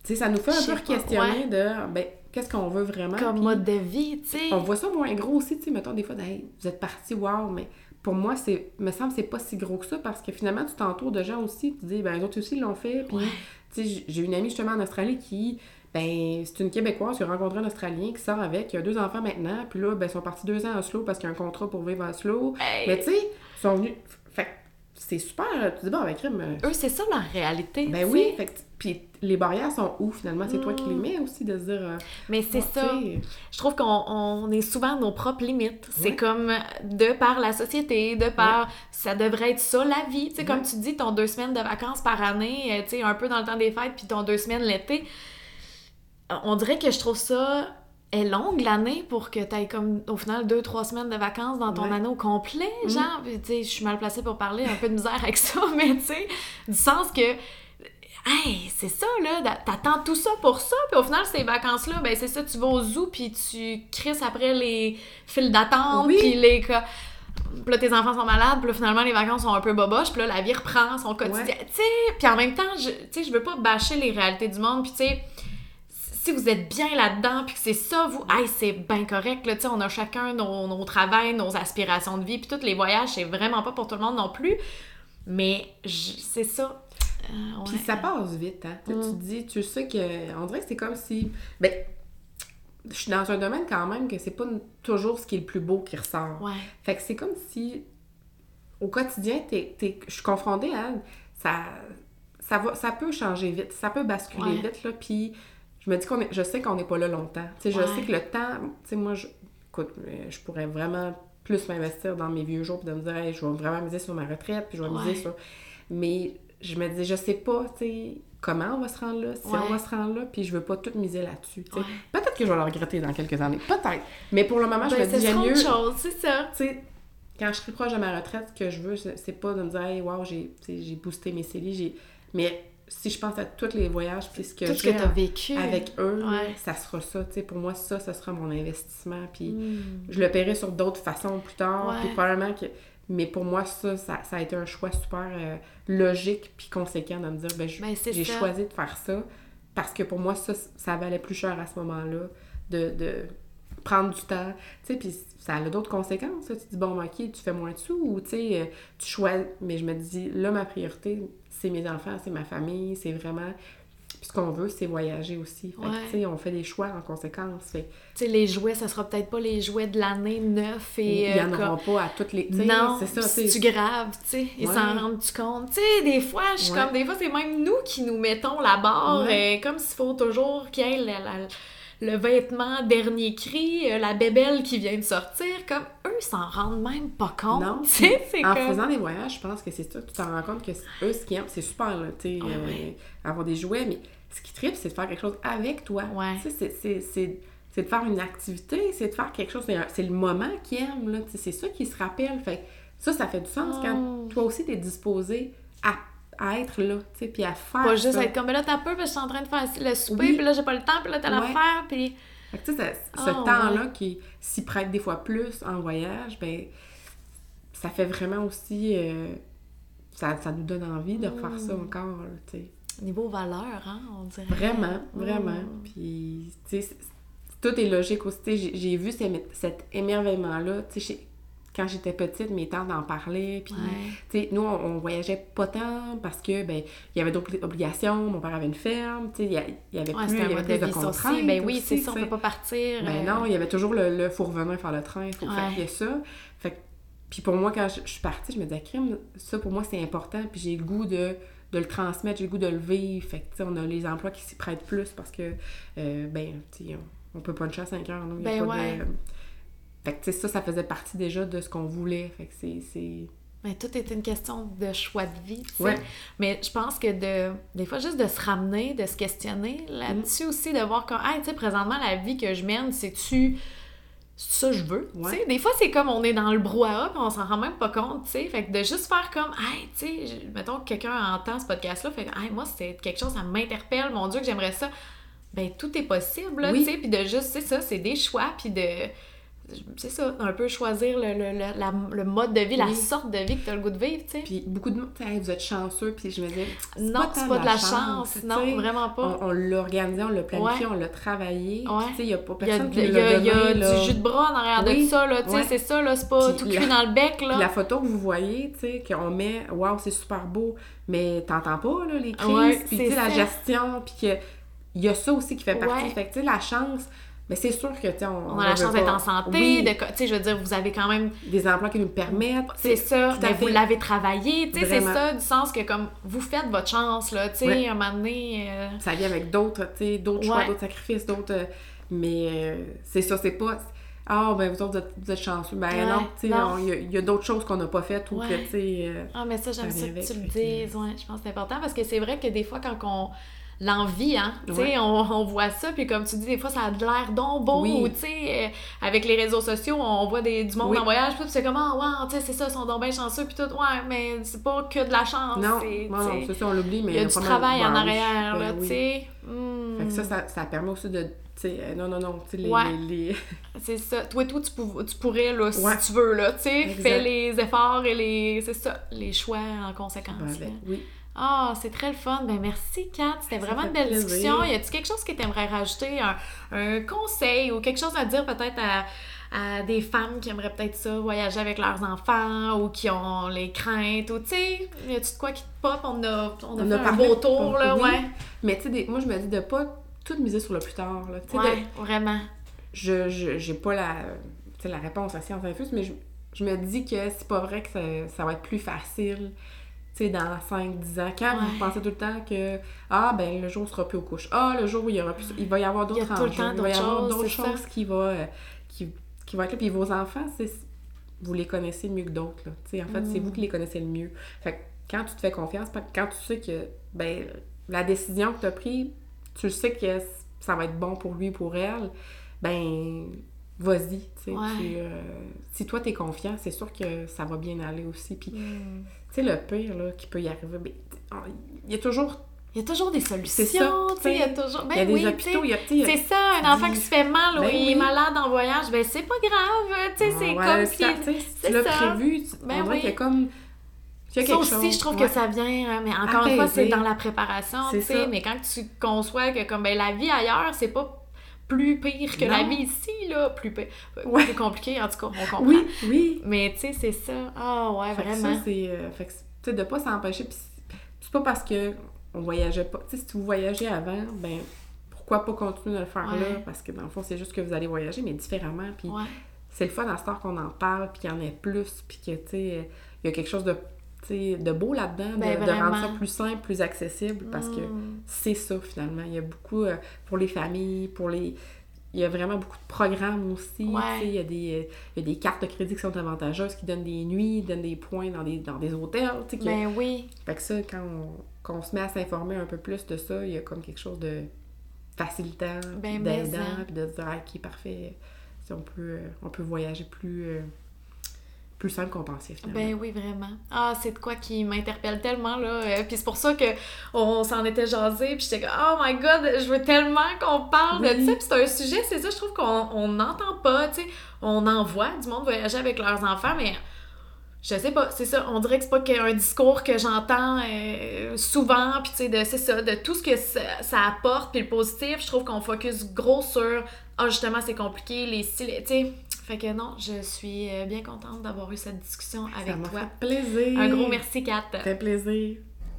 [SPEAKER 2] Tu sais, ça nous fait un peu questionner de, ben, qu'est-ce qu'on veut vraiment.
[SPEAKER 1] Comme mode de vie, tu sais.
[SPEAKER 2] On voit ça moins gros aussi, tu sais, mettons des fois, hey, vous êtes parti, wow, mais pour moi, c'est me semble c'est pas si gros que ça parce que finalement, tu t'entoures de gens aussi, tu dis, ben, les autres aussi l'ont fait. Puis, tu sais, j'ai une amie justement en Australie qui, ben, c'est une Québécoise qui a rencontré un Australien qui sort avec, qui a deux enfants maintenant, puis là, ben, ils sont partis deux ans à Oslo parce qu'il y a un contrat pour vivre à Oslo. Mais tu sais, ils sont venus. C'est super. Tu dis, bon, avec crime.
[SPEAKER 1] Eux, c'est ça leur réalité.
[SPEAKER 2] Ben oui. Fait puis les barrières sont où finalement? C'est toi qui les mm. mets aussi de se dire. Euh,
[SPEAKER 1] Mais c'est ça. Je trouve qu'on est souvent nos propres limites. C'est comme de par la société, de par. Ça devrait être ça la vie. Tu sais, comme tu dis, ton deux semaines de vacances par année, euh, tu sais, un peu dans le temps des fêtes, puis ton deux semaines l'été. On dirait que je trouve ça est longue l'année pour que tu aies comme au final deux trois semaines de vacances dans ton anneau complet mm. genre tu sais je suis mal placée pour parler un peu de misère avec ça mais tu sais du sens que hey, c'est ça, là, t'attends tout ça pour ça, puis au final, ces vacances-là, ben c'est ça, tu vas au zoo, puis tu crisses après les files d'attente, puis les cas. Puis là, tes enfants sont malades, puis là, finalement, les vacances sont un peu boboches, puis là, la vie reprend son quotidien. Tu sais, puis en même temps, je, tu sais, je veux pas bâcher les réalités du monde, puis tu sais, si vous êtes bien là-dedans, puis que c'est ça, vous, hey, c'est bien correct, là, tu sais, on a chacun nos, nos travails, nos aspirations de vie, puis tous les voyages, c'est vraiment pas pour tout le monde non plus. Mais c'est ça,
[SPEAKER 2] euh, Puis ça passe vite, hein. Tu mm. dis, tu sais que. On dirait que c'est comme si. Ben, je suis dans un domaine quand même que c'est pas toujours ce qui est le plus beau qui ressort.
[SPEAKER 1] Ouais.
[SPEAKER 2] Fait que c'est comme si au quotidien, t'es, je suis confrontée à ça, ça, va, ça peut changer vite, ça peut basculer vite, là, puis je me dis qu'on est, je sais qu'on n'est pas là longtemps. Tu sais, je sais que le temps, tu sais, moi, je, écoute, euh, je pourrais vraiment plus m'investir dans mes vieux jours, puis de me dire, je vais vraiment miser sur ma retraite, puis je vais miser sur... Mais je me dis, je sais pas, tu sais, comment on va se rendre là, si on va se rendre là, puis je veux pas tout miser là-dessus. Peut-être que je vais le regretter dans quelques années, peut-être. Mais pour le moment, je ben, me dis, j'aime mieux.
[SPEAKER 1] chose, c'est ça.
[SPEAKER 2] Quand je serai proche de ma retraite, ce que je veux, c'est pas de me dire, hey, wow, j'ai boosté mes cellules, mais si je pense à tous les voyages, puis ce que j'ai vécu avec eux, ça sera ça. Pour moi, ça, ça sera mon investissement. Puis hmm. je le paierai sur d'autres façons plus tard. Puis probablement que mais pour moi, ça, ça, a été un choix super euh, logique puis conséquent de me dire, ben, ben j'ai choisi de faire ça parce que pour moi, ça, ça valait plus cher à ce moment-là de, de prendre du temps. Tu sais, puis ça a d'autres conséquences. Tu dis, bon, ok, tu fais moins de sous ou tu sais, euh, tu choisis. Mais je me dis, là, ma priorité, c'est mes enfants, c'est ma famille, c'est vraiment ce qu'on veut, c'est voyager aussi. Fait on fait des choix en conséquence. Tu
[SPEAKER 1] sais, les jouets, ça sera peut-être pas les jouets de l'année neuf et...
[SPEAKER 2] Il y en euh, aura pas à toutes les...
[SPEAKER 1] Non, c'est ça. C'est grave, tu sais. Ils s'en rendent-tu compte? Tu sais, des fois, je suis comme... Des fois, c'est même nous qui nous mettons la barre, euh, comme s'il faut toujours qu'il y ait le vêtement dernier cri, euh, la bébelle qui vient de sortir, comme eux s'en rendent même pas compte. Non.
[SPEAKER 2] en faisant des voyages, je pense que c'est ça, tu t'en rends compte que eux, ce qu'ils aiment, c'est super, tu sais, avoir des jouets, mais ce qui tripe, c'est de faire quelque chose avec toi. c'est de faire une activité, c'est de faire quelque chose, c'est le moment qu'ils aiment, c'est ça qui se rappelle. Fait ça, ça fait du sens quand oh. toi aussi, tu es disposé à, être là, tu sais, puis à faire
[SPEAKER 1] Pas juste être comme, là, t'as peur, parce que je suis en train de faire le souper, puis là, j'ai pas le temps, puis là, t'as ouais. l'affaire, puis...
[SPEAKER 2] tu sais, ce oh, temps-là qui s'y prête des fois plus en voyage, ben ça fait vraiment aussi... Euh, ça, ça, nous donne envie de refaire ça mm. encore, tu sais.
[SPEAKER 1] Niveau valeur, hein, on dirait.
[SPEAKER 2] Vraiment, vraiment. Mm. Puis, tu sais, tout est logique aussi. J'ai vu cet émerveillement-là, tu sais, quand j'étais petite, mes tantes en parlaient. Puis, tu sais, nous, on, voyageait pas tant parce que, ben, il y avait d'autres obligations. Mon père avait une ferme, tu sais, il y, avait plus, il y avait plus de contraintes.
[SPEAKER 1] Ben oui, c'est ça, on peut pas partir.
[SPEAKER 2] Ben non, il y avait toujours le, le faut revenir faire le train, il faut faire ça. Fait puis pour moi, quand je, je suis partie, je me disais, crime, ça pour moi, c'est important. Puis j'ai le goût de de le transmettre, j'ai le goût de le vivre. Fait que, on a les emplois qui s'y prêtent plus parce que, euh, ben, tu on, on, peut pas le à 5 heures, non?
[SPEAKER 1] Ben ouais.
[SPEAKER 2] Fait que, ça, ça faisait partie déjà de ce qu'on voulait. Fait que c'est...
[SPEAKER 1] Mais tout est une question de choix de vie. Mais je pense que de, des fois, juste de se ramener, de se questionner là-dessus mm. aussi, de voir que, hey, tu sais, présentement, la vie que je mène, c'est-tu ça je veux. tu sais? Des fois, c'est comme on est dans le brouhaha puis on s'en rend même pas compte. tu sais. Fait que de juste faire comme, hey, tu sais, mettons que quelqu'un entend ce podcast-là, fait hey, moi, c'est quelque chose, ça m'interpelle, mon Dieu, que j'aimerais ça. Ben, tout est possible, tu sais. Puis de juste, c'est ça, c'est des choix, puis de c'est ça, un peu choisir le, le, le, mode de vie, la sorte de vie que tu as le goût de vivre, tu sais.
[SPEAKER 2] Puis beaucoup de monde, vous êtes chanceux, puis je me disais,
[SPEAKER 1] non, c'est pas, de la chance, non, vraiment pas.
[SPEAKER 2] On, l'a organisé, on l'a planifié, on l'a travaillé, tu sais, il y a pas personne
[SPEAKER 1] qui
[SPEAKER 2] l'a
[SPEAKER 1] Il y a, du jus de bras en arrière de ça, là, tu sais, c'est ça, là, c'est pas tout cuit dans le bec, là.
[SPEAKER 2] la photo que vous voyez, tu sais, qu'on met, waouh, c'est super beau, mais t'entends pas, là, les crises, puis tu sais, la gestion, puis qu'il y a ça aussi qui fait partie, fait que tu sais, la chance mais c'est sûr que, tu
[SPEAKER 1] on, on, a la chance d'être en santé, de, tu sais, je veux dire, vous avez quand même...
[SPEAKER 2] Des emplois qui nous permettent.
[SPEAKER 1] C'est ça, mais vous l'avez travaillé, tu sais, c'est ça, du sens que, comme, vous faites votre chance, là, tu sais, à un moment donné... Euh,
[SPEAKER 2] ça vient avec d'autres, tu sais, d'autres choix, d'autres sacrifices, d'autres... Euh, mais euh, c'est ça, c'est pas... Ah, ben vous autres, vous êtes, chanceux. Ben non, tu sais, il y a, d'autres choses qu'on n'a pas faites ou que, tu sais...
[SPEAKER 1] ah, mais ça, j'aime ça, que tu le dises, ouais, je pense que c'est important, parce que c'est vrai que des fois, quand on l'envie, hein. Tu sais, on, voit ça, puis comme tu dis, des fois, ça a l'air donc beau, tu sais, euh, avec les réseaux sociaux, on voit des, du monde en voyage, puis c'est comme, oh, wow, tu sais, c'est ça, ils sont donc bien chanceux, puis tout, ouais, mais c'est pas que de la chance.
[SPEAKER 2] Non, non, c'est ça, on l'oublie, mais
[SPEAKER 1] il y a, du travail en arrière, là, tu sais.
[SPEAKER 2] Fait que ça, ça, ça, permet aussi de, tu sais, euh, non, non, non, tu les... les,
[SPEAKER 1] c'est ça. Toi et toi, tu, tu pourrais, là, si tu veux, là, tu sais, fais les efforts et les, c'est ça, les choix en conséquence.
[SPEAKER 2] Ben, oui.
[SPEAKER 1] Ah, c'est très le fun. Ben merci, Kat. C'était vraiment une belle discussion. Y a-tu quelque chose que tu aimerais rajouter? Un, conseil ou quelque chose à dire peut-être à, des femmes qui aimeraient peut-être ça, voyager avec leurs enfants ou qui ont les craintes ou tu sais, y a-tu de quoi qui te pop? On a, on a fait un beau tour, là, ouais.
[SPEAKER 2] Mais tu sais, moi je me dis de pas tout miser sur le plus tard, là.
[SPEAKER 1] ouais, vraiment.
[SPEAKER 2] Je, je j'ai pas la, la réponse à science infuse, mais je, je me dis que c'est pas vrai que ça, ça va être plus facile sais, dans 5-10 ans, quand vous pensez tout le temps que, ah, ben, le jour sera plus aux couches. Ah, le jour où il y aura plus, il va y avoir d'autres enjeux. Il, va y avoir d'autres choses qui va, euh, qui, qui va être là. Puis vos enfants, c'est, vous les connaissez mieux que d'autres, là. Tu sais, en fait, c'est vous qui les connaissez le mieux. Fait que quand tu te fais confiance, quand tu sais que, ben, la décision que tu as prise, tu sais que ça va être bon pour lui, pour elle, ben, vas-y, tu. Euh, si toi, t'es confiant, c'est sûr que ça va bien aller aussi. Puis, mm. Sais, le pire, là, qui peut y arriver, ben, il y a toujours...
[SPEAKER 1] Il y a toujours des solutions, tu sais, il y a toujours... Ben,
[SPEAKER 2] il y a des oui, hôpitaux, il y a...
[SPEAKER 1] C'est ça, un enfant qui se fait mal ou ben il est malade en voyage, ben c'est pas grave, tu sais, c'est comme si...
[SPEAKER 2] C'est ça. prévu, ben, on oui. qu'il y a comme...
[SPEAKER 1] ça aussi, je trouve que ça vient, hein, mais encore une fois, c'est dans la préparation, tu sais, mais quand tu conçois que comme ben, la vie ailleurs, c'est pas plus pire que la vie ici, là. Plus, plus compliqué, en tout cas, on comprend.
[SPEAKER 2] Oui, oui.
[SPEAKER 1] Mais tu sais, c'est ça. Ah ouais, vraiment.
[SPEAKER 2] Ça, c'est. Euh, fait que, tu sais, de pas s'empêcher. c'est pas parce que on voyageait pas. Tu sais, si vous voyagez avant, ben pourquoi pas continuer de le faire là? Parce que dans le fond, c'est juste que vous allez voyager, mais différemment. Puis c'est le fun à ce temps qu'on en parle, puis qu'il y en ait plus, puis que, tu sais, il y a quelque chose de de beau là-dedans, de, ben, rendre ça plus simple, plus accessible, parce que mm. c'est ça finalement. Il y a beaucoup euh, pour les familles, pour les. Il y a vraiment beaucoup de programmes aussi. Il, y a des, il y a des cartes de crédit qui sont avantageuses, qui donnent des nuits, donnent des points dans des, dans des hôtels.
[SPEAKER 1] Ben oui.
[SPEAKER 2] Fait que ça, quand on, se met à s'informer un peu plus de ça, il y a comme quelque chose de facilitant, ben, d'aidant, puis de se dire, ah, ok, parfait, si on peut, on peut voyager plus. Euh, plus simple qu'on pensait finalement.
[SPEAKER 1] Ben oui, vraiment. Ah, c'est de quoi qui m'interpelle tellement, là. Euh, puis c'est pour ça que on s'en était jasé, puis j'étais comme, oh my god, je veux tellement qu'on parle de ça. Puis c'est un sujet, c'est ça, je trouve qu'on n'entend pas, tu sais. On en voit du monde voyager avec leurs enfants, mais je sais pas, c'est ça, on dirait que c'est pas un discours que j'entends euh, souvent, puis tu sais, c'est ça, de tout ce que ça, ça apporte, puis le positif, je trouve qu'on focus gros sur, ah, justement, c'est compliqué, les styles, tu sais, fait que non, je suis euh, bien contente d'avoir eu cette discussion avec toi.
[SPEAKER 2] Fait plaisir.
[SPEAKER 1] Un gros merci, Kat.
[SPEAKER 2] Ça fait plaisir.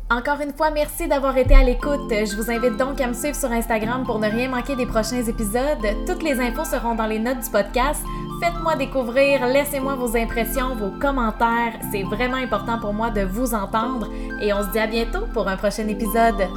[SPEAKER 1] Encore une fois, merci d'avoir été à l'écoute. Je vous invite donc à me suivre sur Instagram pour ne rien manquer des prochains épisodes. Toutes les infos seront dans les notes du podcast. Faites-moi découvrir, laissez-moi vos impressions, vos commentaires. C'est vraiment important pour moi de vous entendre. Et on se dit à bientôt pour un prochain épisode.